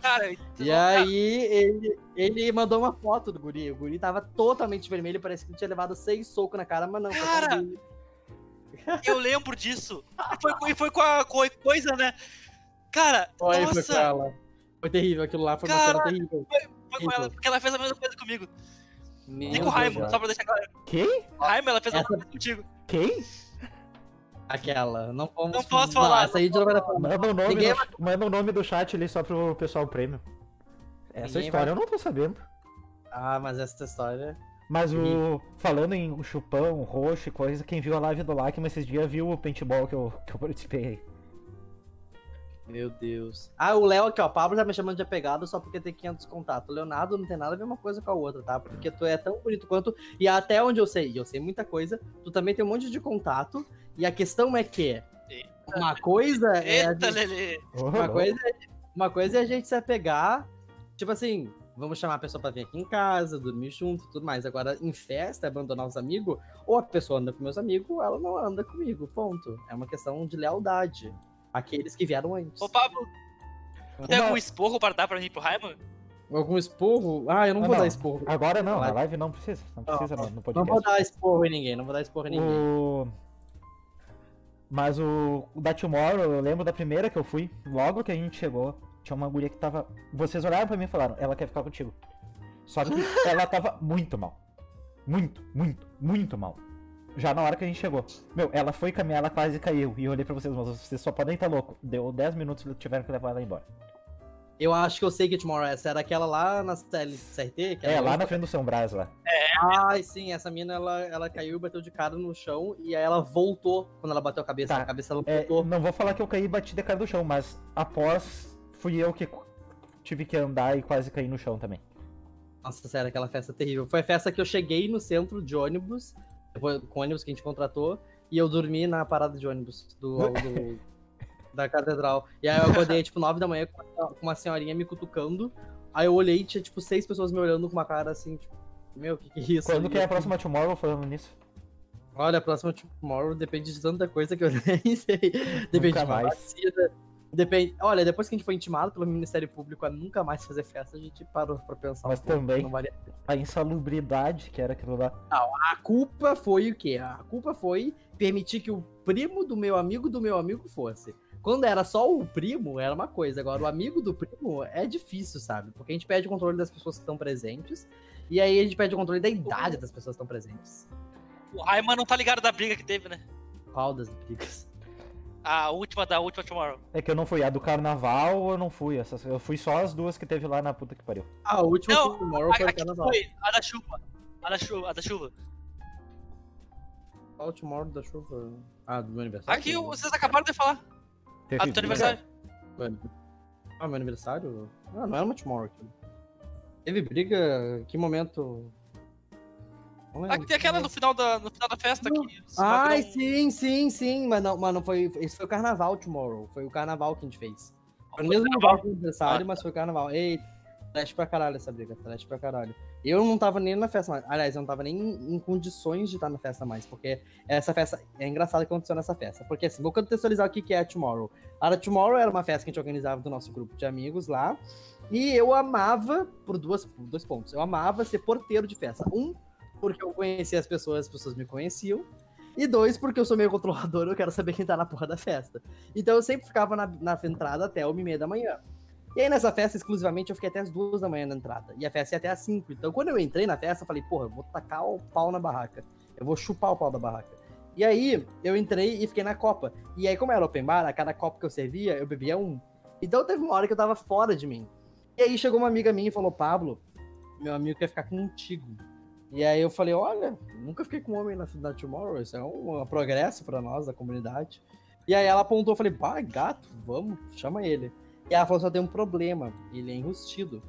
Cara, E aí, ele, ele mandou uma foto do guri. O guri tava totalmente vermelho, parecia que tinha levado seis socos na cara, mas não. foi um Cara! eu lembro disso. E foi, com- e foi com a a coisa, né? Cara, Foi, foi com nossa, ela. Foi terrível, aquilo lá foi uma Cara! cena terrível. foi com ela, porque ela fez a mesma coisa comigo. E Meu com o Raimo, só pra deixar claro. Quem? Raimo, ela fez a Essa- mesma coisa contigo. Quem? Aquela. Não, vamos, Não posso falar, Essa aí de pra- Manda o nome, Ninguém manda o nome do chat ali só pro pessoal prêmio. Essa Ninguém história vai- eu não tô sabendo. Ah, mas essa história. Mas o. Falando em chupão, roxo e coisa, quem viu a live do Lacma esses dias viu o paintball que eu, que eu participei aí. Meu Deus. Ah, o Léo aqui, ó. Pablo tá me chamando de apegado só porque tem 500 contatos. O Leonardo não tem nada a ver uma coisa com a outra, tá? Porque tu é tão bonito quanto. E até onde eu sei, e eu sei muita coisa, tu também tem um monte de contato. E a questão é que. Uma coisa é. Eita, gente- Lelê. Uma coisa, é, uma coisa é a gente se apegar, tipo assim, vamos chamar a pessoa pra vir aqui em casa, dormir junto e tudo mais. Agora, em festa, abandonar os amigos, ou a pessoa anda com meus amigos, ela não anda comigo, ponto. É uma questão de lealdade. Aqueles que vieram antes. Ô, Pablo, tem Uma- algum esporro pra dar pra mim pro Raimo? Algum esporro? Ah, eu não Ah, vou não. dar esporro. Agora não, na Live. não precisa. Não precisa não, Não podcast. vou dar esporro em ninguém, não vou dar esporro em ninguém. O... Mas o, o da Tomorrow, eu lembro da primeira que eu fui, logo que a gente chegou, tinha uma guria que tava. Vocês olharam pra mim e falaram, ela quer ficar contigo. Só que ela tava muito mal. Muito, muito, muito mal. Já na hora que a gente chegou. Meu, ela foi caminhar, ela quase caiu. E eu olhei pra vocês, mas vocês só podem estar louco. Deu 10 minutos e tiveram que levar ela embora. Eu acho que eu sei que Tomorrow essa era aquela lá na CRT? que É, lá outra- na frente do São Brás lá. Ai, sim, essa mina ela, ela caiu e bateu de cara no chão e aí ela voltou quando ela bateu a cabeça. Tá. A cabeça ela É, voltou. não vou falar que eu caí e bati de cara do chão, mas após fui eu que tive que andar e quase caí no chão também. Nossa, sério, aquela festa terrível. Foi a festa que eu cheguei no centro de ônibus, com o ônibus que a gente contratou, e eu dormi na parada de ônibus do, do- da catedral. E aí eu acordei, tipo, nove da manhã com uma, senhorinha me cutucando. Aí eu olhei e tinha, tipo, seis pessoas me olhando com uma cara assim, tipo, meu, o que, que é isso? Quando que é a próxima Tomorrow falando nisso? Olha, a próxima Tomorrow depende de tanta coisa que eu nem sei. Depende Nunca de mais. vacina. Depende. Olha, depois que a gente foi intimado pelo Ministério Público a nunca mais fazer festa, a gente parou pra pensar. Mas um também- Não. A insalubridade que era aquilo lá. A culpa foi o quê? A culpa foi permitir que o primo do meu amigo do meu amigo fosse. Quando era só o primo, era uma coisa. Agora, o amigo do primo é difícil, sabe? Porque a gente perde o controle das pessoas que estão presentes. E aí a gente perde o controle da idade das pessoas que estão presentes. O Raima não tá ligado da briga que teve, né? Qual das brigas? A última da última Tomorrow. É que eu não fui. A do carnaval eu não fui. Essas, eu fui só as duas que teve lá na puta que pariu. A última Não, Tomorrow A, foi o carnaval. foi a da chuva. A da chuva. A da chuva. Qual Tomorrow da chuva? Ah, do meu aniversário? Aqui vocês acabaram de falar. Teve A do teu aniversário. Ah, meu aniversário? Ah, não era uma Tomorrow aqui. Teve briga? Que momento? Aqui tem aquela no final da, no final da festa que Ai, padrão- sim, sim, sim. Mas não, mas não foi. Esse foi o carnaval Tomorrow. Foi o carnaval que a gente fez. Foi no mesmo lugar que o aniversário, Ah, mas foi o carnaval. Ei, trash pra caralho essa briga, trash pra caralho. Eu não tava nem na festa mais. Aliás, eu não tava nem em, condições de estar na festa mais, porque essa festa. É engraçado que aconteceu nessa festa. Porque assim, vou contextualizar o que que é a Tomorrow. A Tomorrow era uma festa que a gente organizava do nosso grupo de amigos lá. E eu amava, por, duas, por dois pontos, eu amava ser porteiro de festa. Um, porque eu conhecia as pessoas, as pessoas me conheciam. E dois, porque eu sou meio controlador, eu quero saber quem tá na porra da festa. Então eu sempre ficava na, na entrada até uma e meia da manhã. E aí nessa festa, exclusivamente, eu fiquei até as duas da manhã na entrada. E a festa ia até as cinco. Então quando eu entrei na festa, eu falei, porra, eu vou tacar o pau na barraca. Eu vou chupar o pau da barraca. E aí, eu entrei e fiquei na copa. E aí, como era open bar, a cada copo que eu servia, eu bebia um. Então teve uma hora que eu tava fora de mim. E aí chegou uma amiga minha e falou, Pablo, meu amigo quer ficar contigo. E aí eu falei, olha, nunca fiquei com um homem na, na Tomorrow, isso é um, um progresso pra nós, da comunidade. E aí ela apontou, eu falei, pá, gato, vamos, chama ele. E ela falou, só tem um problema, ele é enrustido.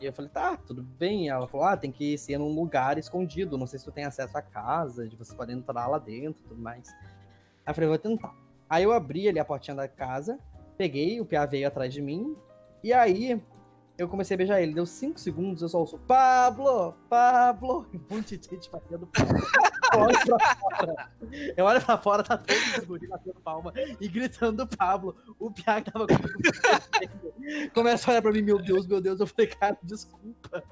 E eu falei, tá, tudo bem. E ela falou, ah, tem que ser num lugar escondido, não sei se tu tem acesso à casa, de você poder entrar lá dentro tudo mais. Aí eu falei, vou tentar. Aí eu abri ali a portinha da casa, Peguei, o Pia veio atrás de mim. E aí, eu comecei a beijar ele. Deu 5 segundos, eu só ouço, Pablo, Pablo. E um monte de gente batendo olho pra fora. Eu olho pra fora, tá todo mundo batendo palma e gritando Pablo. O Pia que tava. Começa a olhar pra mim, meu Deus, meu Deus. Eu falei, cara, desculpa.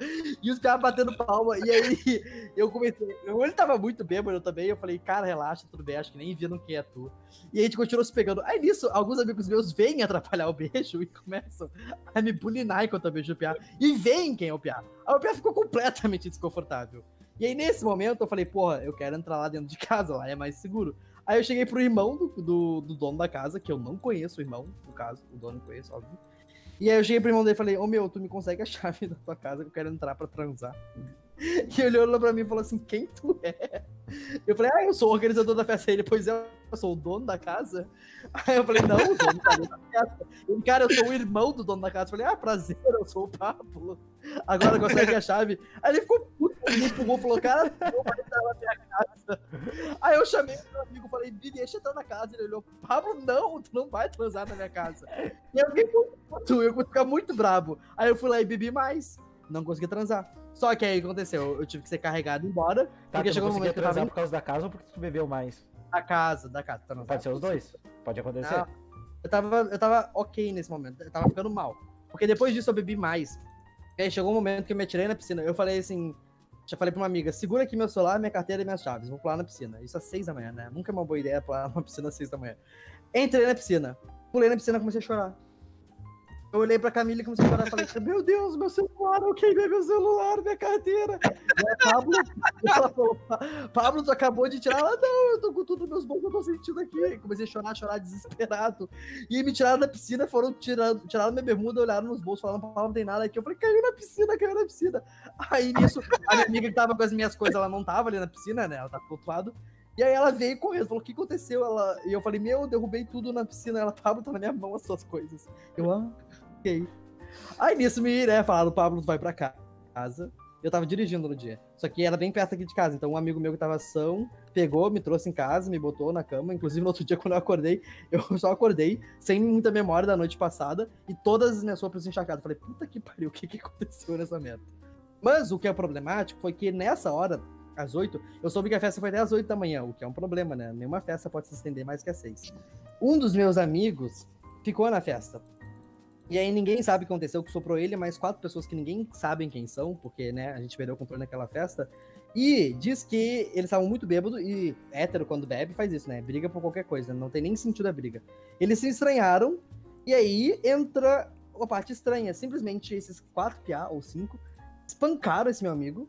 E os Pia batendo palma. E aí, eu comecei. Ele tava muito bêbado também. Eu falei, cara, relaxa, tudo bem. Acho que nem viram quem é tu. E a gente continuou se pegando. Aí nisso, alguns amigos meus vêm atrapalhar o beijo e começam a me bulinar enquanto eu beijo o Pia. E veem quem é o Pia. Aí o Pia ficou completamente desconfortável. E aí, nesse momento, eu falei, porra, eu quero entrar lá dentro de casa, lá é mais seguro. Aí eu cheguei pro irmão do, do, do dono da casa, que eu não conheço o irmão, no caso, o dono conheço, óbvio. E aí eu cheguei pro irmão dele e falei, ô meu, tu me consegue a chave da tua casa que eu quero entrar pra transar. E ele olhou pra mim e falou assim, quem tu é? Eu falei, ah, eu sou o organizador da festa. Ele, pois é, eu sou o dono da casa. Aí eu falei, não, o dono da casa. Ele, cara, eu sou o irmão do dono da casa. Eu falei, ah, prazer, eu sou o Pablo. Agora consegue a chave. Aí ele ficou puto, me empurrou, falou, cara, não vai entrar na minha casa. Aí eu chamei meu amigo, falei, Bi, deixa eu entrar na casa. Ele olhou, Pablo, não, tu não vai transar na minha casa. E eu fiquei puto, eu vou ficar muito brabo. Aí eu fui lá e bebi mais. Não consegui transar. Só que aí aconteceu, eu tive que ser carregado embora, Tá, porque tu chegou um momento que eu tava transar por causa da casa ou porque tu bebeu mais? da casa, da casa. Tá, não, Pode ser os dois. Pode acontecer. Não, eu tava, eu tava ok nesse momento, eu tava ficando mal. Porque depois disso eu bebi mais. E aí chegou um momento que eu me atirei na piscina. Eu falei assim, já falei pra uma amiga, segura aqui meu celular, minha carteira e minhas chaves. Vou pular na piscina. Isso às seis da manhã, né? Nunca é uma boa ideia pular numa piscina às seis da manhã. Entrei na piscina. Pulei na piscina e comecei a chorar. Eu olhei pra Camila e comecei a chorar. Falei, meu Deus, meu celular, eu queimei meu celular, minha carteira. E Pablo, ela falou, Pablo, tu acabou de tirar. Ela, não, eu tô com tudo nos meus bolsos, eu tô sentindo aqui. Comecei a chorar, chorar desesperado. E me tiraram da piscina, foram tirando, tiraram minha bermuda, olharam nos bolsos, falaram, Pablo, não tem nada aqui. Eu falei, caiu na piscina, caiu na piscina. Aí nisso, a minha amiga que tava com as minhas coisas, ela não tava ali na piscina, né? Ela tava do outro lado. E aí ela veio correndo, falou, o que aconteceu? Ela... E eu falei, meu, eu derrubei tudo na piscina. Ela, Pablo, tá na minha mão as suas coisas. Eu, ah, Aí nisso me né, falaram, Pablo, vai pra casa. Eu tava dirigindo no dia. Só que era bem perto aqui de casa. Então um amigo meu que tava são pegou, me trouxe em casa, me botou na cama. Inclusive no outro dia, quando eu acordei, eu só acordei, sem muita memória da noite passada, e todas as minhas roupas encharcadas. Falei, puta que pariu, o que, que aconteceu nessa merda? Mas o que é problemático foi que nessa hora, às 8, eu soube que a festa foi até às 8 da manhã, o que é um problema, né? Nenhuma festa pode se estender mais que às 6. Um dos meus amigos ficou na festa. E aí ninguém sabe o que aconteceu, que soprou ele, mais quatro pessoas que ninguém sabem quem são, porque, né, a gente perdeu o controle naquela festa. E diz que eles estavam muito bêbados, e hétero, quando bebe, faz isso, né? Briga por qualquer coisa, não tem nem sentido a briga. Eles se estranharam, e aí entra uma parte estranha. Simplesmente esses quatro PA, ou cinco, espancaram esse meu amigo,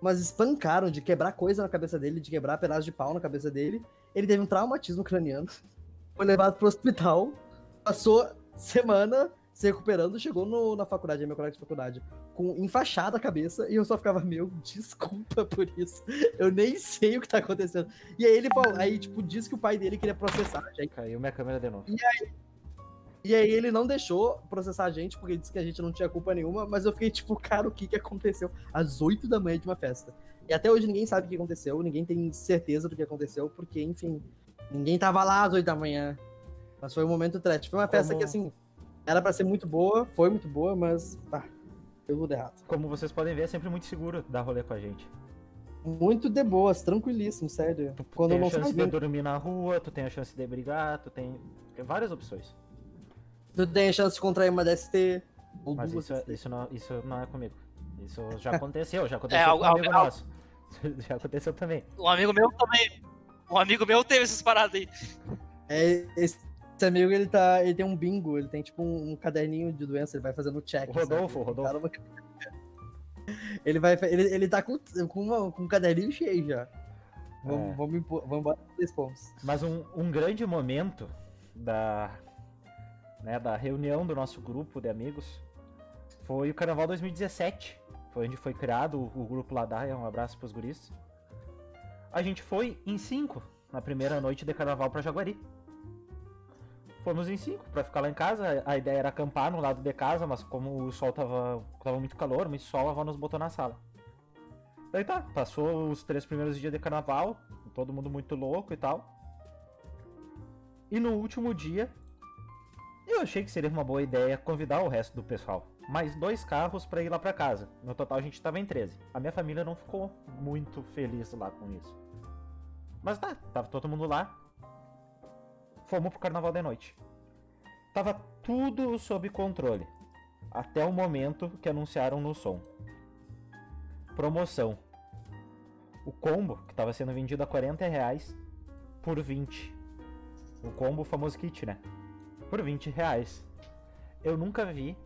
mas espancaram de quebrar coisa na cabeça dele, de quebrar pedaço de pau na cabeça dele. Ele teve um traumatismo craniano, foi levado pro hospital, passou semana se recuperando, chegou no- na faculdade, meu colega de faculdade, com enfaixada a cabeça, e eu só ficava, meu, desculpa por isso. Eu nem sei o que tá acontecendo. E aí ele falou, aí, tipo, disse que o pai dele queria processar. a gente. Caiu minha câmera de novo. E aí ele não deixou processar a gente, porque disse que a gente não tinha culpa nenhuma, mas eu fiquei tipo, cara, o que que aconteceu? Às 8 da manhã de uma festa. E até hoje ninguém sabe o que aconteceu, ninguém tem certeza do que aconteceu, porque, enfim, ninguém tava lá às 8 da manhã. Mas foi um momento trash. Foi uma festa Como- que, assim, era pra ser muito boa, foi muito boa, mas, pá, deu tudo errado. Como vocês podem ver, é sempre muito seguro dar rolê com a gente. Muito de boas, tranquilíssimo, sério. Quando eu tem não a chance de dormir na rua, tu tem a chance de brigar, tu tem, tem várias opções. Tu tem a chance de contrair uma DST. Ou Mas duas isso, é- DST. isso, não, isso não é comigo. Isso já aconteceu, já aconteceu É, com algo- um amigo algo- nosso. Já aconteceu também. Um amigo meu também. Um amigo meu teve essas paradas aí. É, esse esse amigo, ele tá. Ele tem um bingo, ele tem tipo um, um caderninho de doença, ele vai fazendo check. O Rodolfo, sabe? Rodolfo. Cara, Ele vai. Ele, ele tá com, com, uma- com um caderninho cheio já. Vamos, É. vamos, impor- vamos embora com três pontos. Mas um, um grande momento da, né, da reunião do nosso grupo de amigos foi o Carnaval 2017. Foi onde foi criado o, o grupo Ladaia. Um abraço pros guris. A gente foi em cinco na primeira noite de Carnaval pra Jaguari. Fomos em cinco pra ficar lá em casa. A ideia era acampar no lado de casa, mas como o sol tava, tava muito calor, muito sol, a avó nos botou na sala. Daí tá, passou os três primeiros dias de carnaval, todo mundo muito louco e tal. E no último dia, Eu achei que seria uma boa ideia convidar o resto do pessoal. Mais dois carros pra ir lá pra casa. No total a gente tava em 13. A minha família não ficou muito feliz lá com isso. Mas tá, tava todo mundo lá. Fomos pro carnaval de noite. Tava tudo sob controle. Até o momento que anunciaram no som. Promoção. O combo, que tava sendo vendido a 40 reais, por 20. O combo, famoso kit, né? Por 20 reais. Eu nunca vi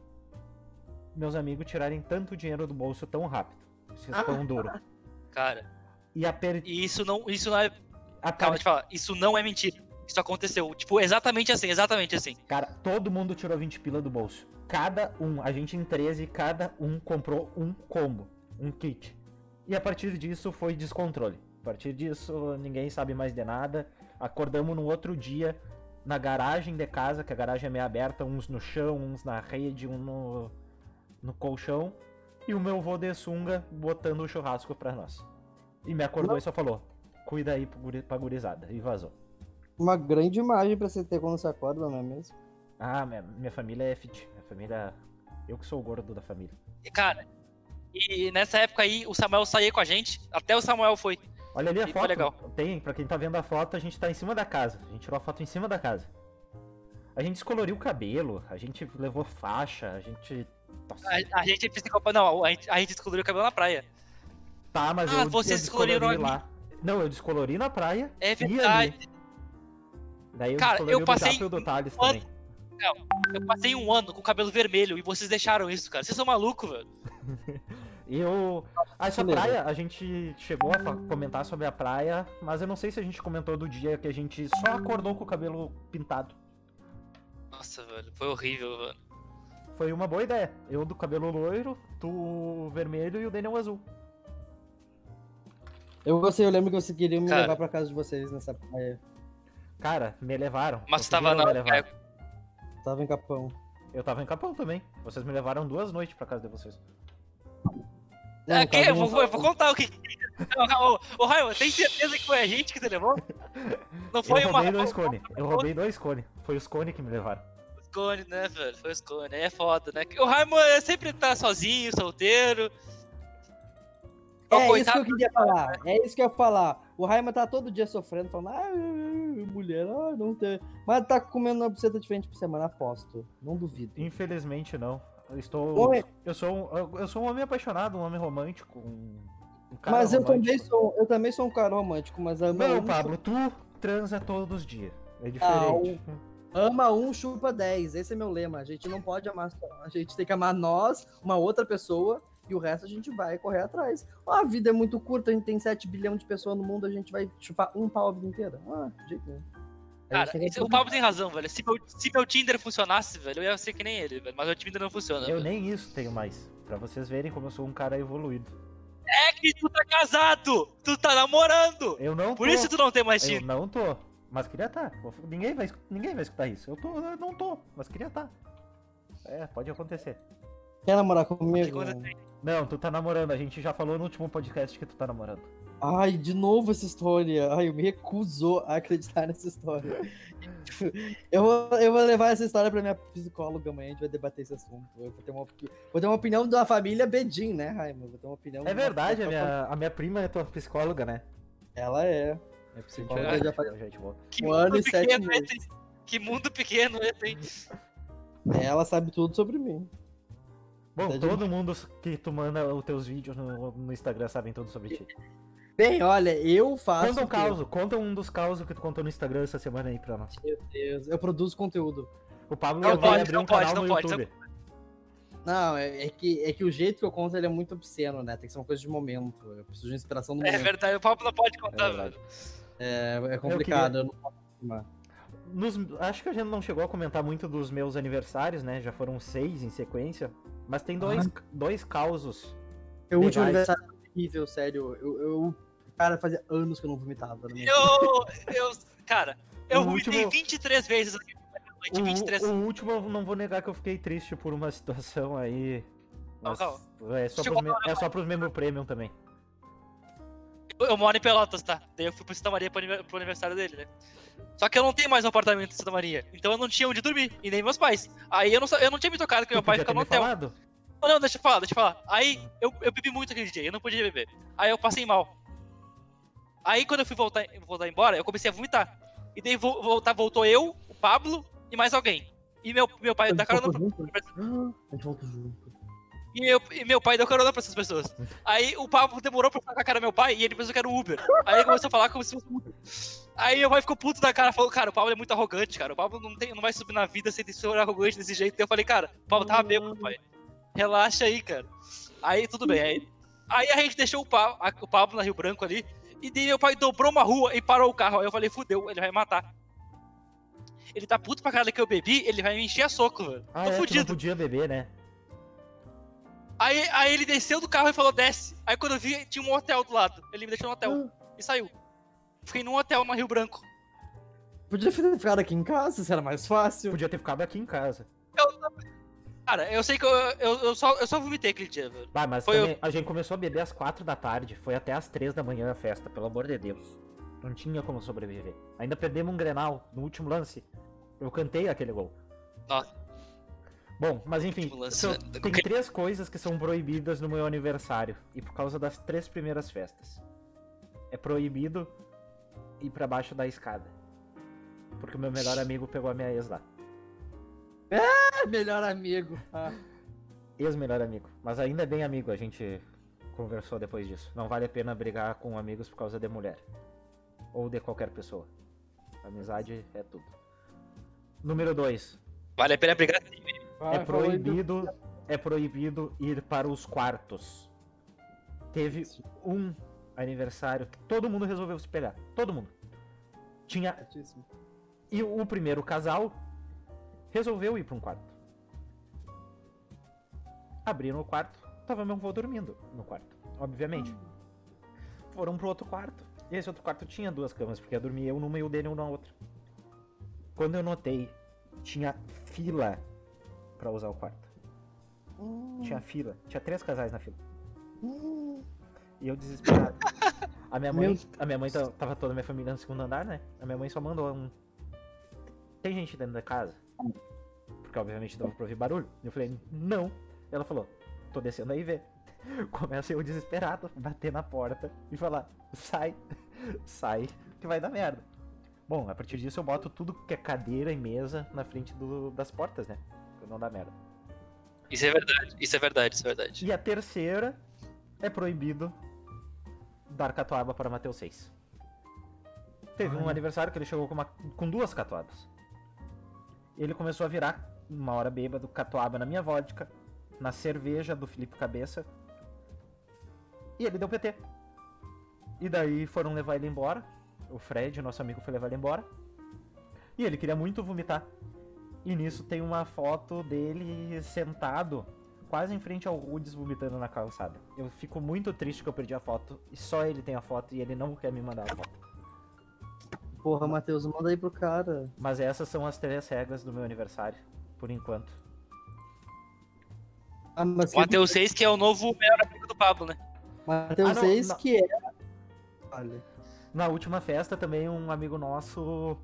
meus amigos tirarem tanto dinheiro do bolso tão rápido. Esses pão duro. Cara, E a, per... e isso não, isso não é. a Calma, per... de falar. Isso não é mentira. Isso aconteceu. Tipo, exatamente assim, exatamente assim. Cara, todo mundo tirou 20 pila do bolso. Cada um, a gente em 13, cada um comprou um combo, um kit. E a partir disso foi descontrole. A partir disso, ninguém sabe mais de nada. Acordamos no outro dia na garagem de casa, que a garagem é meio aberta, uns no chão, uns na rede, um no, no colchão. E o meu vô de sunga botando o churrasco pra nós. E me acordou e só falou: cuida aí pra gurizada. E vazou. Uma grande imagem pra você ter quando você acorda, não é mesmo? Ah, minha, minha família é fit. Minha família. Eu que sou o gordo da família. E, cara, e nessa época aí, o Samuel saía com a gente. Até o Samuel foi. Olha ali a E foto. legal. Tem, pra quem tá vendo a foto, a gente tá em cima da casa. A gente tirou a foto em cima da casa. A gente descoloriu o cabelo, a gente levou faixa, a gente. Nossa, A, a gente é psicopata. Não, a gente, a gente descobriu o cabelo na praia. tá, mas Ah, eu, vocês eu descoloriram lá. Não, eu descolori na praia. É e verdade. Daí eu Cara, eu passei um ano- também. Eu passei um ano com o cabelo vermelho e vocês deixaram isso, cara. Vocês são malucos, velho. E eu. Ah, essa beleza. praia, a gente chegou a comentar sobre a praia, mas eu não sei se a gente comentou do dia que a gente só acordou com o cabelo pintado. Nossa, velho. Foi horrível, velho. Foi uma boa ideia. Eu do cabelo loiro, tu vermelho e o Daniel azul. Eu gostei, eu lembro que vocês queriam me Cara. levar pra casa de vocês nessa praia. Cara, me levaram. Mas tava conseguiram na. me levar. Tava em Capão. Eu tava em Capão também. Vocês me levaram duas noites pra casa de vocês. Não, É, que? Eu vou, eu vou contar o que. Ô, Raio, tem certeza que foi a gente que te levou? Não foi eu uma. roubei dois cones. Eu roubei dois cones. Foi os cones que me levaram. Os cones, né, velho? Foi os cones. É foda, né? O Raimon é sempre tá sozinho, solteiro. Ó, É isso que eu queria falar. É isso que eu ia falar. O Raima tá todo dia sofrendo, falando, ah, mulher, ah, não tem. Mas tá comendo uma buceta diferente por semana, aposto. Não duvido. Infelizmente não. Eu estou. Oi. Eu sou um, eu- eu sou um homem apaixonado, um homem romântico. Um, um cara Mas eu romântico. também sou, eu também sou um cara romântico, mas ama Não, Pablo, tu transa todos os dias. É Ah, diferente. ama um, chupa 10. Esse é meu lema. A gente não pode amar só. A gente tem que amar nós, uma outra pessoa, e o resto a gente vai correr atrás. Ah, a vida é muito curta, a gente tem 7 bilhões de pessoas no mundo, a gente vai chupar um pau a vida inteira. Ah, de jeito nenhum. Cara, o Pablo tem razão, velho. Se meu, se meu Tinder funcionasse, velho, eu ia ser que nem ele, velho. Mas meu Tinder não funciona. Eu velho. nem isso tenho mais. Pra vocês verem como eu sou um cara evoluído. É que tu tá casado! Tu tá namorando! Eu não Por tô. isso tu não tem mais Eu Tinder. não tô. Mas queria estar. Ninguém vai, ninguém vai escutar isso. Eu, tô, eu não tô, mas queria estar. É, pode acontecer. Quer namorar comigo? Não, tu tá namorando. A gente já falou no último podcast que tu tá namorando. Ai, de novo essa história. Ai, eu me recuso a acreditar nessa história. Eu vou, eu vou levar essa história pra minha psicóloga amanhã, a gente vai debater esse assunto. Eu vou ter uma, vou ter uma opinião da família Bedin, né, Raima? Vou ter uma opinião. É verdade, a minha, a minha prima é tua psicóloga, né? Ela é. É psicóloga já faz... Que Um ano mundo e sete pequeno meses. esse? Que mundo pequeno esse, hein? Ela sabe tudo sobre mim. Bom, Tá todo mundo que tu manda os teus vídeos no, no Instagram sabem tudo sobre ti. Bem, olha, eu faço. Conta um o quê? caso, conta um dos causos que tu contou no Instagram essa semana aí pra nós. Meu Deus, eu produzo conteúdo. O Pablo Não vai pode, abrir não um pode, canal não no pode, YouTube. Não, é, é que, é que o jeito que eu conto ele é muito obsceno, né? Tem que ser uma coisa de momento. Eu preciso de inspiração do É momento. verdade, o Pablo não pode contar, É velho. É, é complicado, eu, não posso. Nos- acho que a gente não chegou a comentar muito dos meus aniversários, né? Já foram seis em sequência. Mas tem dois, dois causos. Meu último Legais. aniversário foi horrível, sério. Eu, eu- cara, fazia anos que eu não vomitava. Eu. Eu. Cara, eu O vomitei último- 23 vezes aqui noite. 23. O, o último eu não vou negar que eu fiquei triste por uma situação aí. Calma, Mas é, só Chegou pros, me- é só pros membros premium também. Eu moro em Pelotas, tá? Daí eu fui pro Santa Maria pro, anive- pro aniversário dele, né? Só que eu não tenho mais um apartamento em Santa Maria. Então eu não tinha onde dormir. E nem meus pais. Aí eu não, eu não tinha me tocado que meu pai podia fica ter no hotel. falado. Não, não, deixa eu falar, deixa eu falar. Aí eu, eu bebi muito aquele dia, eu não podia beber. Aí eu passei mal. Aí quando eu fui voltar, voltar embora, eu comecei a vomitar. E daí vo- voltar, voltou eu, o Pablo e mais alguém. E meu, meu pai A dá gente carona voltou pra, junto? Ah, A gente voltou junto. E, eu, e meu pai deu carona pra essas pessoas. Aí o Pablo demorou pra falar com a cara do meu pai e ele pensou que era o Uber. Aí ele começou a falar como se fosse Uber. Aí meu pai ficou puto da cara, falou, cara, o Pablo é muito arrogante, cara. O Pablo não, tem, não vai subir na vida sem ser arrogante desse jeito. E eu falei, cara, o Pablo tava bêbado, pai. Relaxa aí, cara. Aí tudo bem. Aí, aí a gente deixou o, Pa- a- o Pablo na Rio Branco ali. E daí meu pai dobrou uma rua e parou o carro. Aí eu falei, fudeu, ele vai me matar. Ele tá puto pra cara que eu bebi, ele vai me encher a soco, velho. Ah, Tô é, tu não fudido. podia beber, né? Aí, aí ele desceu do carro e falou, desce. Aí quando eu vi, tinha um hotel do lado. Ele me deixou no hotel e saiu. Fiquei num hotel no Rio Branco. Podia ter ficado aqui em casa, se era mais fácil. Podia ter ficado aqui em casa. Cara, eu sei que eu, eu, eu só, eu só vomitei aquele dia, velho. Bah, mas Foi também, a gente começou a beber às 4 da tarde. Foi até às 3 da manhã a festa, pelo amor de Deus. Não tinha como sobreviver. Ainda perdemos um Grenal no último lance. Eu cantei aquele gol. Nossa. Bom, mas enfim, lance, são- tem três coisas que são proibidas no meu aniversário. E por causa das três primeiras festas. É proibido ir pra baixo da escada. Porque o meu melhor amigo pegou a minha ex lá. Ah, melhor amigo. Ah. Ex-melhor amigo. Mas ainda é bem amigo, a gente conversou depois disso. Não vale a pena brigar com amigos por causa de mulher. Ou de qualquer pessoa. Amizade é tudo. Número 2. Vale a pena brigar. Ah, É do- proibido, é proibido ir para os quartos. Teve um aniversário que todo mundo resolveu se pegar. Todo mundo. Tinha. Certíssimo. E o primeiro casal resolveu ir para um quarto. Abriram o quarto, tava meu avô dormindo no quarto, obviamente. Foram pro outro quarto. E esse outro quarto tinha duas camas, porque ia dormir eu numa e o Daniel na outra. Quando eu notei, tinha fila pra usar o quarto. Tinha fila. Tinha três casais na fila. E eu desesperado. A minha mãe, Meu a minha mãe ta- tava toda a minha família no segundo andar, né? A minha mãe só mandou um. Tem gente dentro da casa? Porque obviamente dava pra ouvir barulho. Eu falei, não. Ela falou, tô descendo aí ver. Começa eu desesperado, bater na porta e falar, sai, sai, que vai dar merda. Bom, a partir disso eu boto tudo que é cadeira e mesa na frente do- das portas, né? Não dar merda. Isso é verdade, isso é verdade, isso é verdade. E a terceira é proibido dar catuaba para Mateus 6. Teve um Ai. aniversário que ele chegou com, uma- com duas catuabas. Ele começou a virar, uma hora bêbado, catuaba na minha vodka, na cerveja do Felipe Cabeça. E ele deu PT. E daí foram levar ele embora. O Fred, nosso amigo, foi levar ele embora. E ele queria muito vomitar. E nisso tem uma foto dele sentado quase em frente ao Rudes vomitando na calçada. Eu fico muito triste que eu perdi a foto e só ele tem a foto e ele não quer me mandar a foto. Porra, Matheus, manda aí pro cara. Mas essas são as três regras do meu aniversário, por enquanto. Ah, mas O Matheus 6, que é o novo melhor amigo do Pablo, né? Matheus Ah, não, 6 não. que é. Olha. Na última festa também um amigo nosso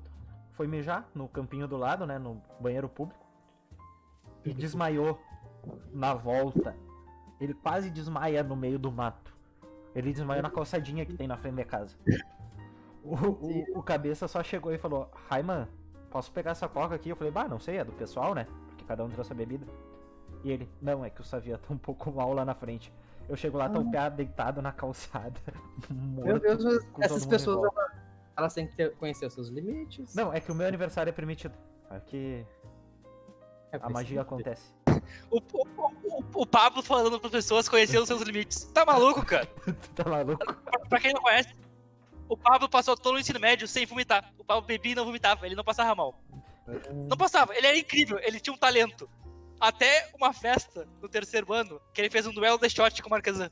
foi mijar no campinho do lado, né, no banheiro público. E desmaiou na volta. Ele quase desmaia no meio do mato. Ele desmaiou na calçadinha que tem na frente da casa. O, o, o cabeça só chegou e falou: Raiman, posso pegar essa coca aqui? Eu falei: Bah, não sei, é do pessoal, né? Porque cada um trouxe a bebida. E ele: Não, é que o Savia tá um pouco mal lá na frente. Eu chego lá, tá o pé deitado na calçada. Meu morto, Deus, com todo essas pessoas. Elas, têm que ter- conhecer os seus limites. Não, é que o meu aniversário é permitido. Aqui É a magia acontece. O, o, o, o Pablo falando para pessoas conhecer os seus limites. Tá maluco, cara? tá maluco? Pra, pra quem não conhece, o Pablo passou todo o ensino médio sem vomitar. O Pablo bebia e não vomitava, ele não passava mal. Não passava, ele era incrível, ele tinha um talento. Até uma festa no terceiro ano, que ele fez um duelo de shot com o Marquesan.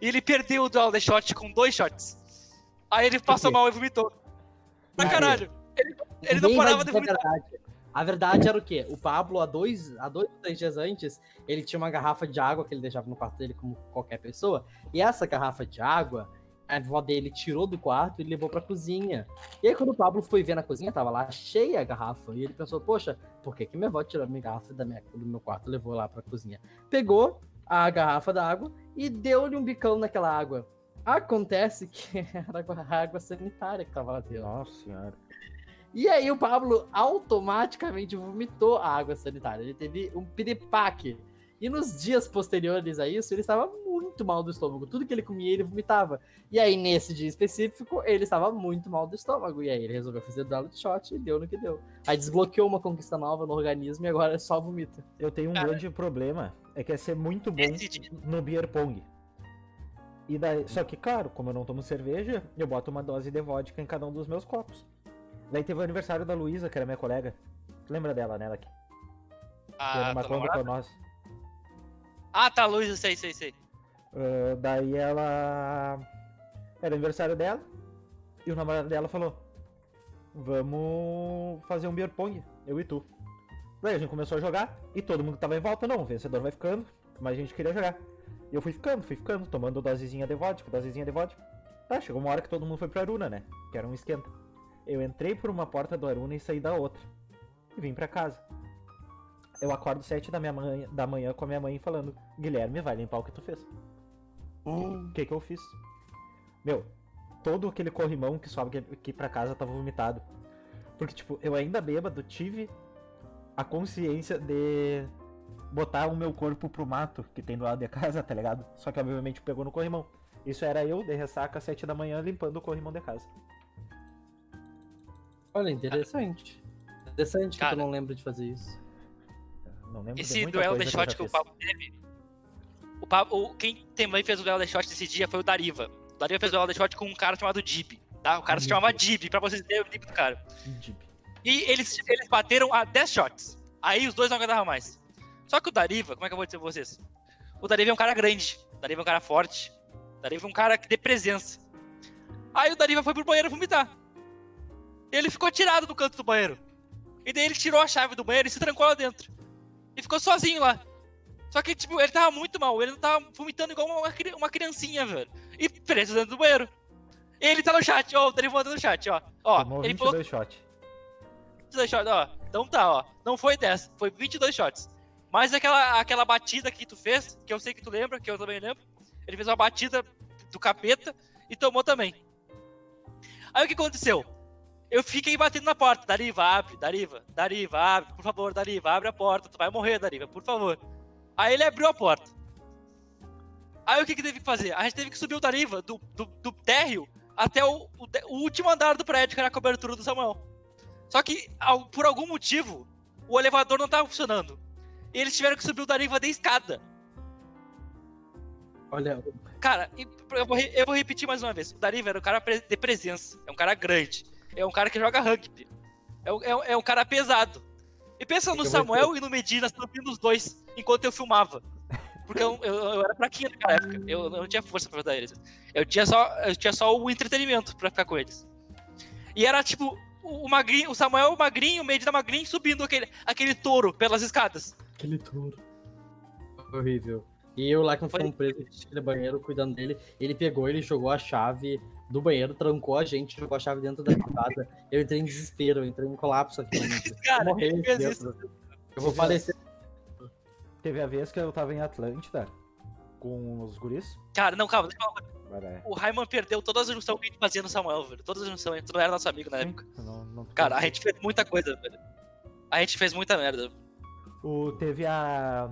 E ele perdeu o duelo de shot com dois shots. Aí ele passou mal e vomitou. Pra caralho. Ele, ele não parava de vomitar. verdade. A verdade era o quê? O Pablo, há dois, há dois três dias antes, ele tinha uma garrafa de água que ele deixava no quarto dele, como qualquer pessoa. E essa garrafa de água, A avó dele tirou do quarto e levou pra cozinha. E aí, quando o Pablo foi ver na cozinha, tava lá cheia a garrafa. E ele pensou, poxa, por que, que minha avó tirou a minha garrafa da minha, do meu quarto e levou lá pra cozinha? Pegou a garrafa da água e deu-lhe um bicão naquela água. Acontece que era água, água sanitária que tava lá dentro. Nossa senhora. E aí o Pablo automaticamente vomitou a água sanitária. Ele teve um piripaque. E nos dias posteriores a isso, ele estava muito mal do estômago. Tudo que ele comia, ele vomitava. E aí, nesse dia específico, ele estava muito mal do estômago. E aí ele resolveu fazer duelo de shot e deu no que deu. Aí desbloqueou uma conquista nova no organismo e agora é só vomita. Eu tenho um Cara. grande problema. É que é ser muito bom dia- no beer pong. E daí, só que, claro, como eu não tomo cerveja, eu boto uma dose de vodka em cada um dos meus copos. Daí teve o aniversário da Luísa, que era minha colega. Tu lembra dela, né, era Ah, uma Kombi namorada? com nós. ah, tá, eu sei, sei, sei. Ah, daí ela. Era aniversário dela. E o namorado dela falou: Vamos fazer um beer pong, eu e tu. Daí a gente começou a jogar e todo mundo que tava em volta, não, o vencedor vai ficando, mas a gente queria jogar. E eu fui ficando, fui ficando, tomando dosezinha de vodka, dosezinha de vodka. Tá, chegou uma hora que todo mundo foi pra Aruna, né? Que era um esquenta. Eu entrei por uma porta do Aruna e saí da outra. E vim pra casa. Eu acordo sete da, minha manhã, da manhã com a minha mãe falando: Guilherme, vai limpar o que tu fez. O que que eu fiz? Meu, todo aquele corrimão que sobe aqui pra casa tava vomitado. Porque, tipo, eu ainda bêbado tive a consciência de botar o meu corpo pro mato que tem do lado da casa, tá ligado? Só que obviamente pegou no corrimão. Isso era eu de ressaca às 7 da manhã limpando o corrimão de casa. Olha, interessante. Interessante que Cara. tu não lembra de fazer isso. Não lembro de Esse muita duelo de que eu shot que o fiz. Pablo teve. O Pablo, quem também fez o duelo de shot nesse dia foi o Dariva. O Dariva fez o duelo de shot com um cara chamado Dib. Tá? O cara se Meu chamava. Dib, pra vocês terem o nick do cara. Jeep. E eles, eles bateram a 10 shots. Aí os dois não aguentavam mais. Só que o Dariva, como é que eu vou dizer pra vocês? O Dariva é um cara grande. O Dariva é um cara forte. O Dariva é um cara que dê presença. Aí o Dariva foi pro banheiro vomitar. Ele ficou tirado do canto do banheiro. E daí ele tirou a chave do banheiro e se trancou lá dentro. E ficou sozinho lá. Só que, tipo, ele tava muito mal. Ele não tava vomitando igual uma, uma criancinha, velho. E preso dentro do banheiro. Ele tá no chat, ó. O Dariva mandou no chat, ó. Ó, Tomou ele falou 22 shot. 22 shots, ó. Então tá, ó. Não foi 10, foi 22 shots. Mas aquela, aquela batida que tu fez, que eu sei que tu lembra, que eu também lembro. Ele fez uma batida do capeta e tomou também. Aí o que aconteceu? Eu fiquei batendo na porta. Dariva, abre, Dariva, Dariva, abre, por favor, Dariva, abre a porta. Tu vai morrer, Dariva, por favor. Aí ele abriu a porta. Aí o que, que teve que fazer? A gente teve que subir o Dariva do, do, do térreo até o, o, o último andar do prédio, que era a cobertura do Samuel. Só que, ao- por algum motivo, o elevador não tava funcionando. E eles tiveram que subir o Dariva de escada. Olha, Cara, eu vou, eu vou repetir mais uma vez. O Dariva era um cara de presença. É um cara grande. É um cara que joga rugby. É um, é um- é um cara pesado. E pensa no Eu vou- Samuel e no Medina subindo os dois enquanto eu filmava. Porque eu, eu, eu era fraquinho naquela época. Eu, eu não tinha força pra ajudar eles. Eu tinha só, eu tinha só o entretenimento pra ficar com eles. E era tipo o, o magrinho, o Samuel magrinho, o Medina magrinho subindo aquele, aquele touro pelas escadas. Aquele touro. Horrível. E eu lá que Foi- preso naquele banheiro cuidando dele, ele pegou, ele jogou a chave do banheiro, trancou a gente, jogou a chave dentro da privada. Eu entrei em desespero, eu entrei em colapso aqui. Eu Cara, morri dentro. isso. Eu vou falecer. Teve a vez que eu tava em Atlântida com os guris. Cara, não, calma, deixa eu falar é. O Raiman perdeu todas as junções que a gente fazia no Samuel, velho. Todas as junções. Tu não era nosso amigo na época. Não, não Cara, a gente fez muita coisa, velho. A gente fez muita merda. O, teve a.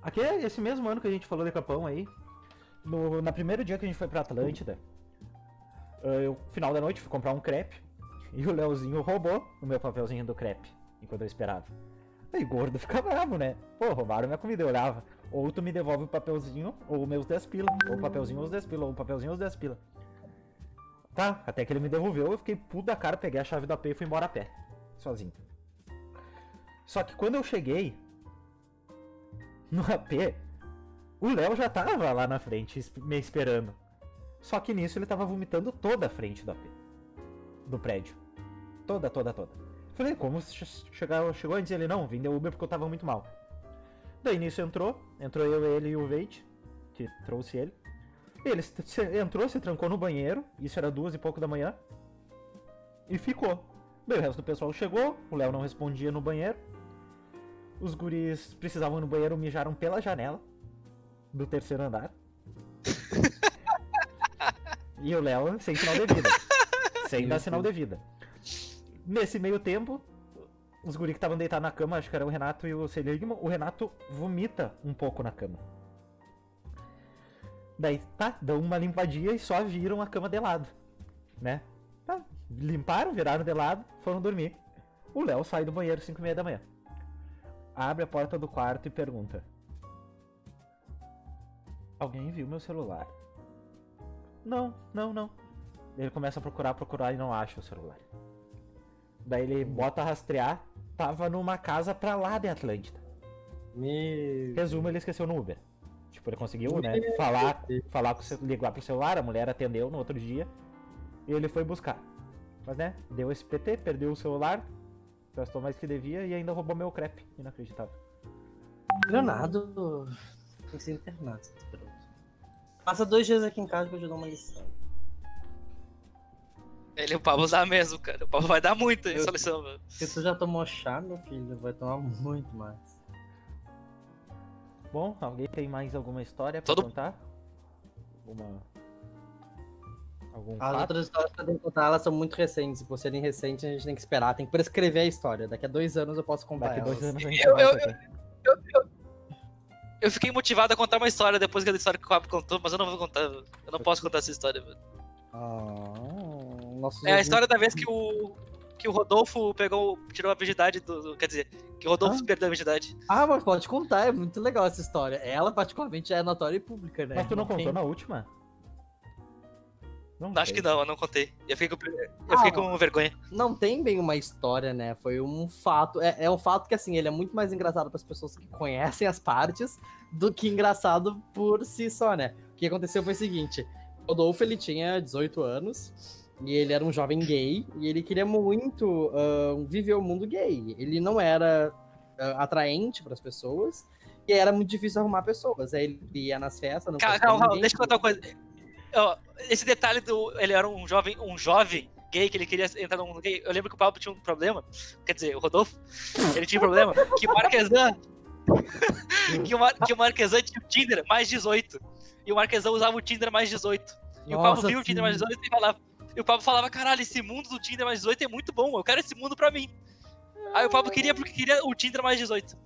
Aqui é esse mesmo ano que a gente falou de Capão aí. No, na primeiro dia que a gente foi pra Atlântida, ah, eu, final da noite, fui comprar um crepe. E o Leozinho roubou o meu papelzinho do crepe, enquanto eu esperava. Aí gordo fica bravo, né? Pô, roubaram minha comida, eu olhava. Ou tu me devolve o papelzinho, ou meus 10 pila. Ou o papelzinho, ou os 10 pila. Ou o papelzinho, ou os 10 pila. Tá, até que ele me devolveu, eu fiquei puto da cara, peguei a chave do AP e fui embora a pé. Sozinho. Só que quando eu cheguei no AP, o Léo já tava lá na frente me esperando. Só que nisso ele tava vomitando toda a frente do AP. Do prédio. Toda, toda, toda. Falei, como che- chegar, chegou antes? Ele, não, vim de Uber porque eu tava muito mal. Daí nisso entrou, entrou eu, ele e o Veit, que trouxe ele. Ele entrou, se trancou no banheiro, isso era duas e pouco da manhã, e ficou. Bem, o resto do pessoal chegou, o Léo não respondia no banheiro. Os guris precisavam ir no banheiro, mijaram pela janela do terceiro andar. e o Léo sem sinal de vida. Sem dar sinal de vida. Nesse meio tempo, os guris que estavam deitados na cama, acho que era o Renato e o Seligman, o Renato vomita um pouco na cama. Daí, tá, dão uma limpadinha e só viram a cama de lado, né? Tá, limparam, viraram de lado, foram dormir. O Léo sai do banheiro 5 e meia da manhã. Abre a porta do quarto e pergunta. Alguém viu meu celular? Não, não, não. Ele começa a procurar, procurar e não acha o celular. Daí ele bota a rastrear, tava numa casa pra lá de Atlântida. Resumo, ele esqueceu no Uber. Tipo, ele conseguiu, né, falar, falar com ligar pro celular, a mulher atendeu no outro dia. E ele foi buscar. Mas né, deu esse PT, perdeu o celular, gastou mais que devia e ainda roubou meu crepe. Inacreditável. Granado. Tem que ser internado. garoto. Passa dois dias aqui em casa que eu te dou uma lição. Ele, o Pablo usar mesmo, cara. O Pablo vai dar muito Eu- essa lição, velho. Se tu já tomou chá, meu filho, vai tomar muito mais. Bom, alguém tem mais alguma história pra Todo- contar? Alguma. Algum As fato? outras histórias que eu tenho que contar, elas são muito recentes. E por serem recentes, a gente tem que esperar. Tem que prescrever a história. Daqui a dois anos eu posso contar Daqui elas. dois anos a gente Eu- vai eu- saber. Eu fiquei motivado a contar uma história depois da história que o Pablo contou, mas eu não vou contar. Eu não posso contar essa história, velho. Ah, É a história da vez que o. Que o Rodolfo pegou, tirou a virgindade do. do- Quer dizer, que o Rodolfo Ah? perdeu a virgindade. Ah, mas pode contar, é muito legal essa história. Ela, particularmente, é notória e pública, né? Mas tu não tem- contou na última? Não Acho sei. que não, eu não contei. Eu fiquei com, eu Ah, fiquei com vergonha. Não tem bem uma história, né? Foi um fato. É, é um fato que, assim, ele é muito mais engraçado para as pessoas que conhecem as partes do que engraçado por si só, né? O que aconteceu foi o seguinte: o Rodolfo ele tinha 18 anos e ele era um jovem gay e ele queria muito ah, viver o mundo gay. Ele não era ah, atraente para as pessoas e era muito difícil arrumar pessoas. Aí ele ia nas festas, não Calma, calma, ninguém. deixa eu contar uma coisa. Ó, esse detalhe do. Ele era um jovem, um jovem gay que ele queria entrar no mundo gay. Eu lembro que o Pablo tinha um problema. Quer dizer, o Rodolfo, ele tinha um problema. Que o Marquesan. que, o Mar, que o Marquesan tinha o Tinder mais 18. E o Marquesan usava o Tinder mais 18. E o Pablo Nossa, viu o Tinder mais sim. 18 e falava. E o Pablo falava, caralho, esse mundo do Tinder mais 18 é muito bom, eu quero esse mundo pra mim. Aí o Pablo queria porque queria o Tinder mais 18.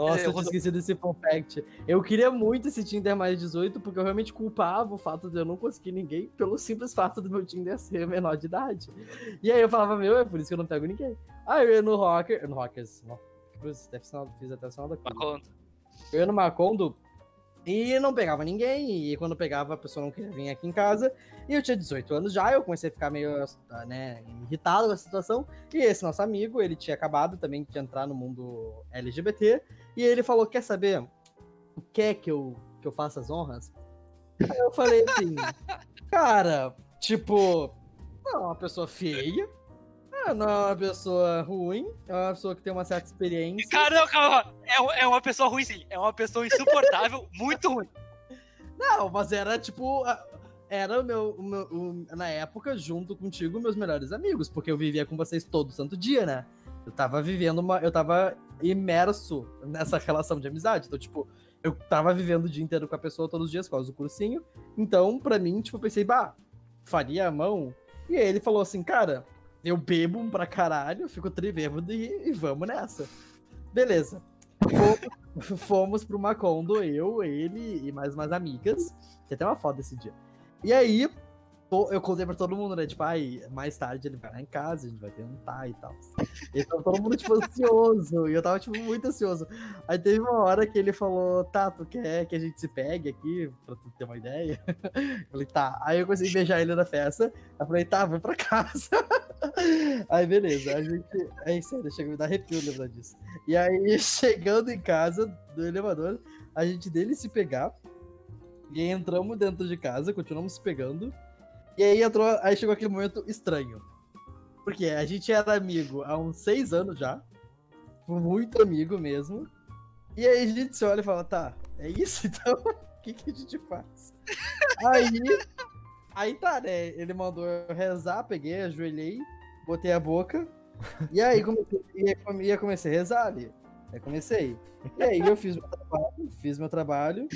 Nossa, eu eu tinha esquecido desse fun fact. Eu queria muito esse Tinder mais 18, porque eu realmente culpava o fato de eu não conseguir ninguém pelo simples fato do meu Tinder ser menor de idade. E aí eu falava, meu, é por isso que eu não pego ninguém. Aí eu ia no Rocker, no Rockers, Cruz, deve ser, fiz até o sinal da cruz. conta. Eu ia no Macondo e não pegava ninguém, e quando pegava a pessoa não queria vir aqui em casa. E eu tinha 18 anos já, eu comecei a ficar meio, né, irritado com a situação. E esse nosso amigo, ele tinha acabado também de entrar no mundo LGBT, e ele falou, quer saber, quer que eu, que eu faça as honras? Aí eu falei assim, cara, tipo, é uma pessoa feia, ah, não é uma pessoa ruim, é uma pessoa que tem uma certa experiência. Cara, não, calma. É, é uma pessoa ruim, sim. É uma pessoa insuportável, muito ruim. Não, mas era tipo. Era o meu, o meu- o- na época, junto contigo, meus melhores amigos, porque eu vivia com vocês todo santo dia, né? Eu tava vivendo uma. Eu tava imerso nessa relação de amizade. Então, tipo, eu tava vivendo o dia inteiro com a pessoa todos os dias, por causa do cursinho. Então, pra mim, tipo, eu pensei, bah, faria a mão. E aí ele falou assim, cara, eu bebo pra caralho, fico tribêbado e, e vamos nessa. Beleza. Fomos, fomos pro Macondo, eu, ele e mais umas amigas. Tem até uma foto desse dia. E aí, eu contei pra todo mundo, né? Tipo, ai, mais tarde ele vai lá em casa, a gente vai tentar e tal. E tava todo mundo, tipo, ansioso. E eu tava, tipo, muito ansioso. Aí teve uma hora que ele falou, tá, tu quer que a gente se pegue aqui, pra tu ter uma ideia? Eu falei, tá. Aí eu consegui beijar ele na festa. Eu falei, tá, vou pra casa. Aí, beleza. A gente. Aí, sério, chega a me dar arrepio lembrar disso. E aí, chegando em casa do elevador, a gente dele se pegar. E aí entramos dentro de casa, continuamos se pegando. E aí entrou. Aí chegou aquele momento estranho. Porque a gente era amigo há uns seis anos já. Muito amigo mesmo. E aí a gente se olha e fala, tá, é isso então? O que, que a gente faz? Aí, aí tá, né? Ele mandou eu rezar, peguei, ajoelhei, botei a boca. E aí comecei, ia, comecei a rezar ali. Aí comecei. E aí eu fiz meu trabalho, fiz meu trabalho.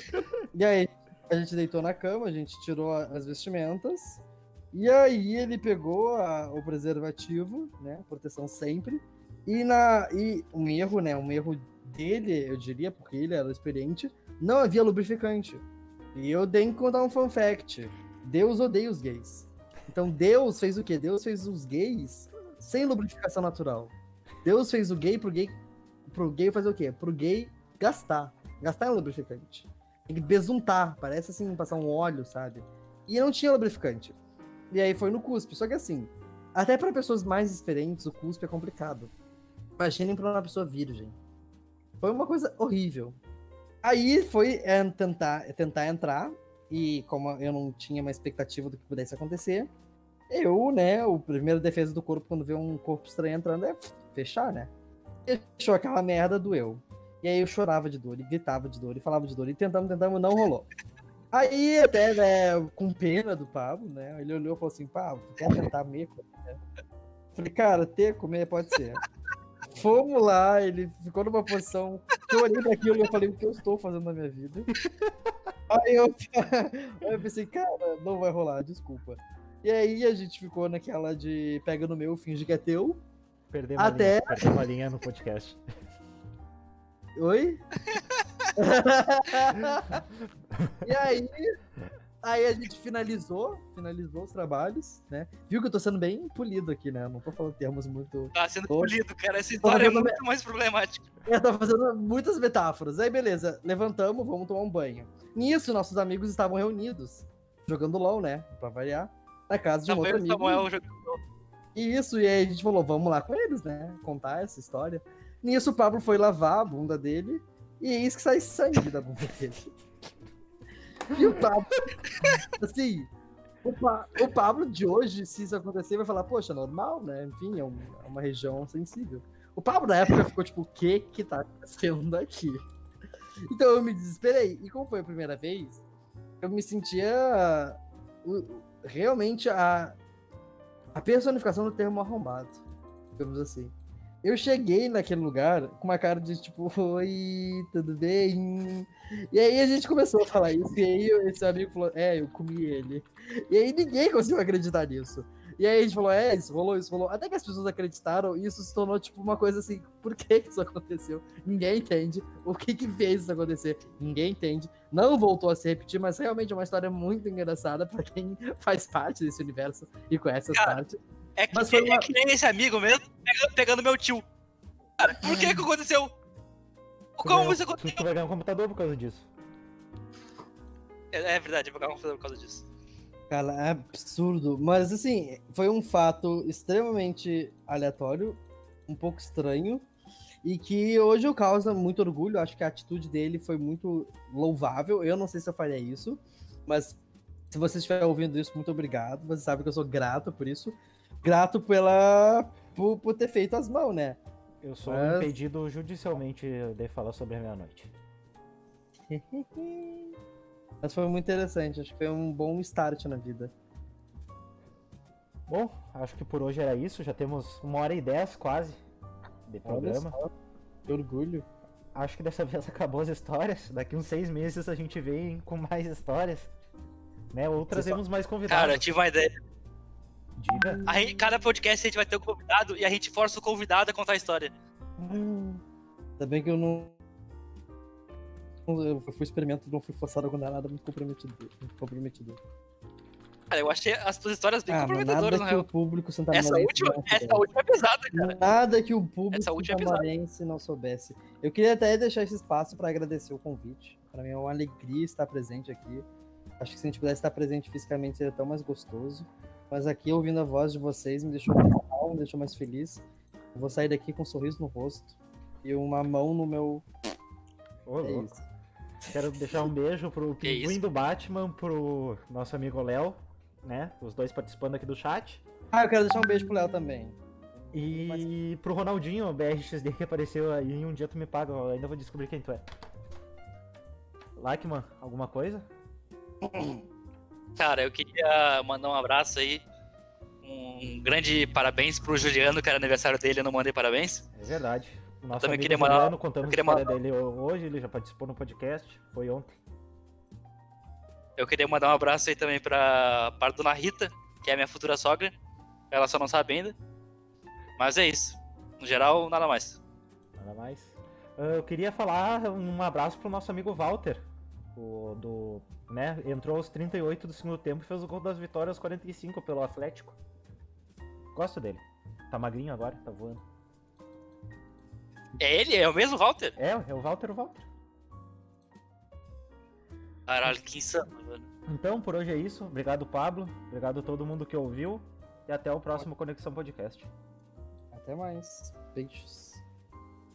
E aí a gente deitou na cama, a gente tirou as vestimentas. E aí ele pegou a- o preservativo, né? Proteção sempre. E, na, e um erro, né? Um erro dele, eu diria, porque ele era experiente, não havia lubrificante. E eu tenho que contar um fun fact. Deus odeia os gays. Então Deus fez o quê? Deus fez os gays sem lubrificação natural. Deus fez o gay pro gay pro gay fazer o quê? Pro gay gastar. Gastar em lubrificante. Tem que besuntar, parece assim, passar um óleo, sabe? E não tinha lubrificante. E aí foi no cuspe. Só que assim, até para pessoas mais experientes, o cuspe é complicado. Imaginem pra uma pessoa virgem. Foi uma coisa horrível. Aí foi é, tentar, tentar entrar, e como eu não tinha uma expectativa do que pudesse acontecer, eu, né, o primeiro defesa do corpo quando vê um corpo estranho entrando é fechar, né? Fechou aquela merda, doeu. E aí eu chorava de dor, e gritava de dor, e falava de dor, e tentamos, tentamos, não rolou. Aí, até, né, com pena do Pablo, né, ele olhou e falou assim, Pablo, tu quer tentar meco? né? Falei, cara, ter, comer, pode ser. Fomos lá, ele ficou numa posição eu olhei pra aquilo e eu falei, o que eu estou fazendo na minha vida? Aí eu, aí eu pensei, cara, não vai rolar, desculpa. E aí a gente ficou naquela de pega no meu, finge que é teu. Perdemos a Até- linha, a linha no podcast. Oi? e aí, aí a gente finalizou, finalizou os trabalhos, né? Viu que eu tô sendo bem polido aqui, né? Não tô falando termos muito. Tá sendo Tô- polido, cara. Essa história é muito mais problemática. Eu tô fazendo muitas metáforas. Aí, beleza, levantamos, vamos tomar um banho. Nisso, nossos amigos estavam reunidos, jogando LOL, né? Pra variar, na casa de um outro amigo. Samuel jogando. E Isso, e aí a gente falou, vamos lá com eles, né? Contar essa história. Nisso o Pablo foi lavar a bunda dele e eis que sai sangue da bunda dele. E o Pablo, assim, o, Pa- o Pablo de hoje, se isso acontecer, vai falar, poxa, normal, né? Enfim, é, um- é uma região sensível. O Pablo na época ficou tipo, o que que tá acontecendo aqui? Então eu me desesperei. E como foi a primeira vez, eu me sentia realmente a, a personificação do termo arrombado, digamos assim. Eu cheguei naquele lugar com uma cara de tipo, oi, tudo bem? E aí a gente começou a falar isso, e aí esse amigo falou, é, eu comi ele. E aí ninguém conseguiu acreditar nisso. E aí a gente falou, é, isso rolou, isso rolou. Até que as pessoas acreditaram, e isso se tornou tipo uma coisa assim, por que isso aconteceu? Ninguém entende. O que que fez isso acontecer? Ninguém entende. Não voltou a se repetir, mas realmente é uma história muito engraçada pra quem faz parte desse universo e conhece as Cara, partes. É que, Mas foi uma- é que nem esse amigo mesmo pegando, pegando meu tio. Cara, por que que aconteceu? Como vai- isso tu, tu vai ganhar um computador por causa disso. É, é verdade, eu vou pegar um computador por causa disso. Cara, é absurdo. Mas assim, foi um fato extremamente aleatório, um pouco estranho, e que hoje eu causa muito orgulho. Acho que a atitude dele foi muito louvável. Eu não sei se eu faria isso, mas se você estiver ouvindo isso, muito obrigado. Você sabe que eu sou grato por isso. Grato pela. por, por ter feito as mãos, né? Eu sou Mas- impedido judicialmente de falar sobre a meia-noite. Mas foi muito interessante. Acho que foi um bom start na vida. Bom, acho que por hoje era isso. Já temos uma hora e dez quase de Olha programa. só, que orgulho. Acho que dessa vez acabou as histórias. Daqui uns seis meses a gente vem com mais histórias. Né? Ou trazemos mais convidados. Cara, eu tive uma ideia. Diga. A gente- cada podcast a gente vai ter um convidado e a gente força o convidado a contar a história. Hum, Ainda bem que eu não. Eu fui experimento, não fui forçado a nada muito comprometido. Muito comprometido. Cara, eu achei as tuas histórias bem Ah, comprometedoras, na nada que o real. público Essa última, essa última é pesada, cara. Nada que o público Essa última é santamarense não soubesse. Eu queria até deixar esse espaço para agradecer o convite. Para mim é uma alegria estar presente aqui. Acho que se a gente pudesse estar presente fisicamente seria tão mais gostoso. Mas aqui, ouvindo a voz de vocês, me deixou mais calmo, me deixou mais feliz. Eu vou sair daqui com um sorriso no rosto e uma mão no meu. Ô, É louco. isso. Quero deixar um beijo pro Que pinguim do Batman, pro nosso amigo Léo, né? Os dois participando aqui do chat. Ah, eu quero deixar um beijo pro Léo também. E pro Ronaldinho, o BRXD que apareceu aí, um dia tu me paga, eu ainda vou descobrir quem tu é. Lackman, alguma coisa? Cara, eu queria mandar um abraço aí. Um grande parabéns pro Juliano, que era aniversário dele, eu não mandei parabéns. É verdade. O nosso também queria mandar- Juliano, contamos eu a queria mandar- dele hoje, ele já participou no podcast, foi ontem. Eu queria mandar um abraço aí também pra, pra Dona Rita, que é a minha futura sogra. Ela só não sabe ainda. Mas é isso. No geral, nada mais. Nada mais. Ah, Eu queria falar um abraço pro nosso amigo Walter. O do. Né, entrou aos 38 do segundo tempo e fez o gol das vitórias aos 45 pelo Atlético. Gosto dele. Tá magrinho agora, tá voando. É ele? É o mesmo Walter? É, é o Walter, o Walter. Caralho, que insano, mano. Então, por hoje é isso. Obrigado, Pablo. Obrigado a todo mundo que ouviu. E até o próximo Conexão Podcast. Até mais. Beijos.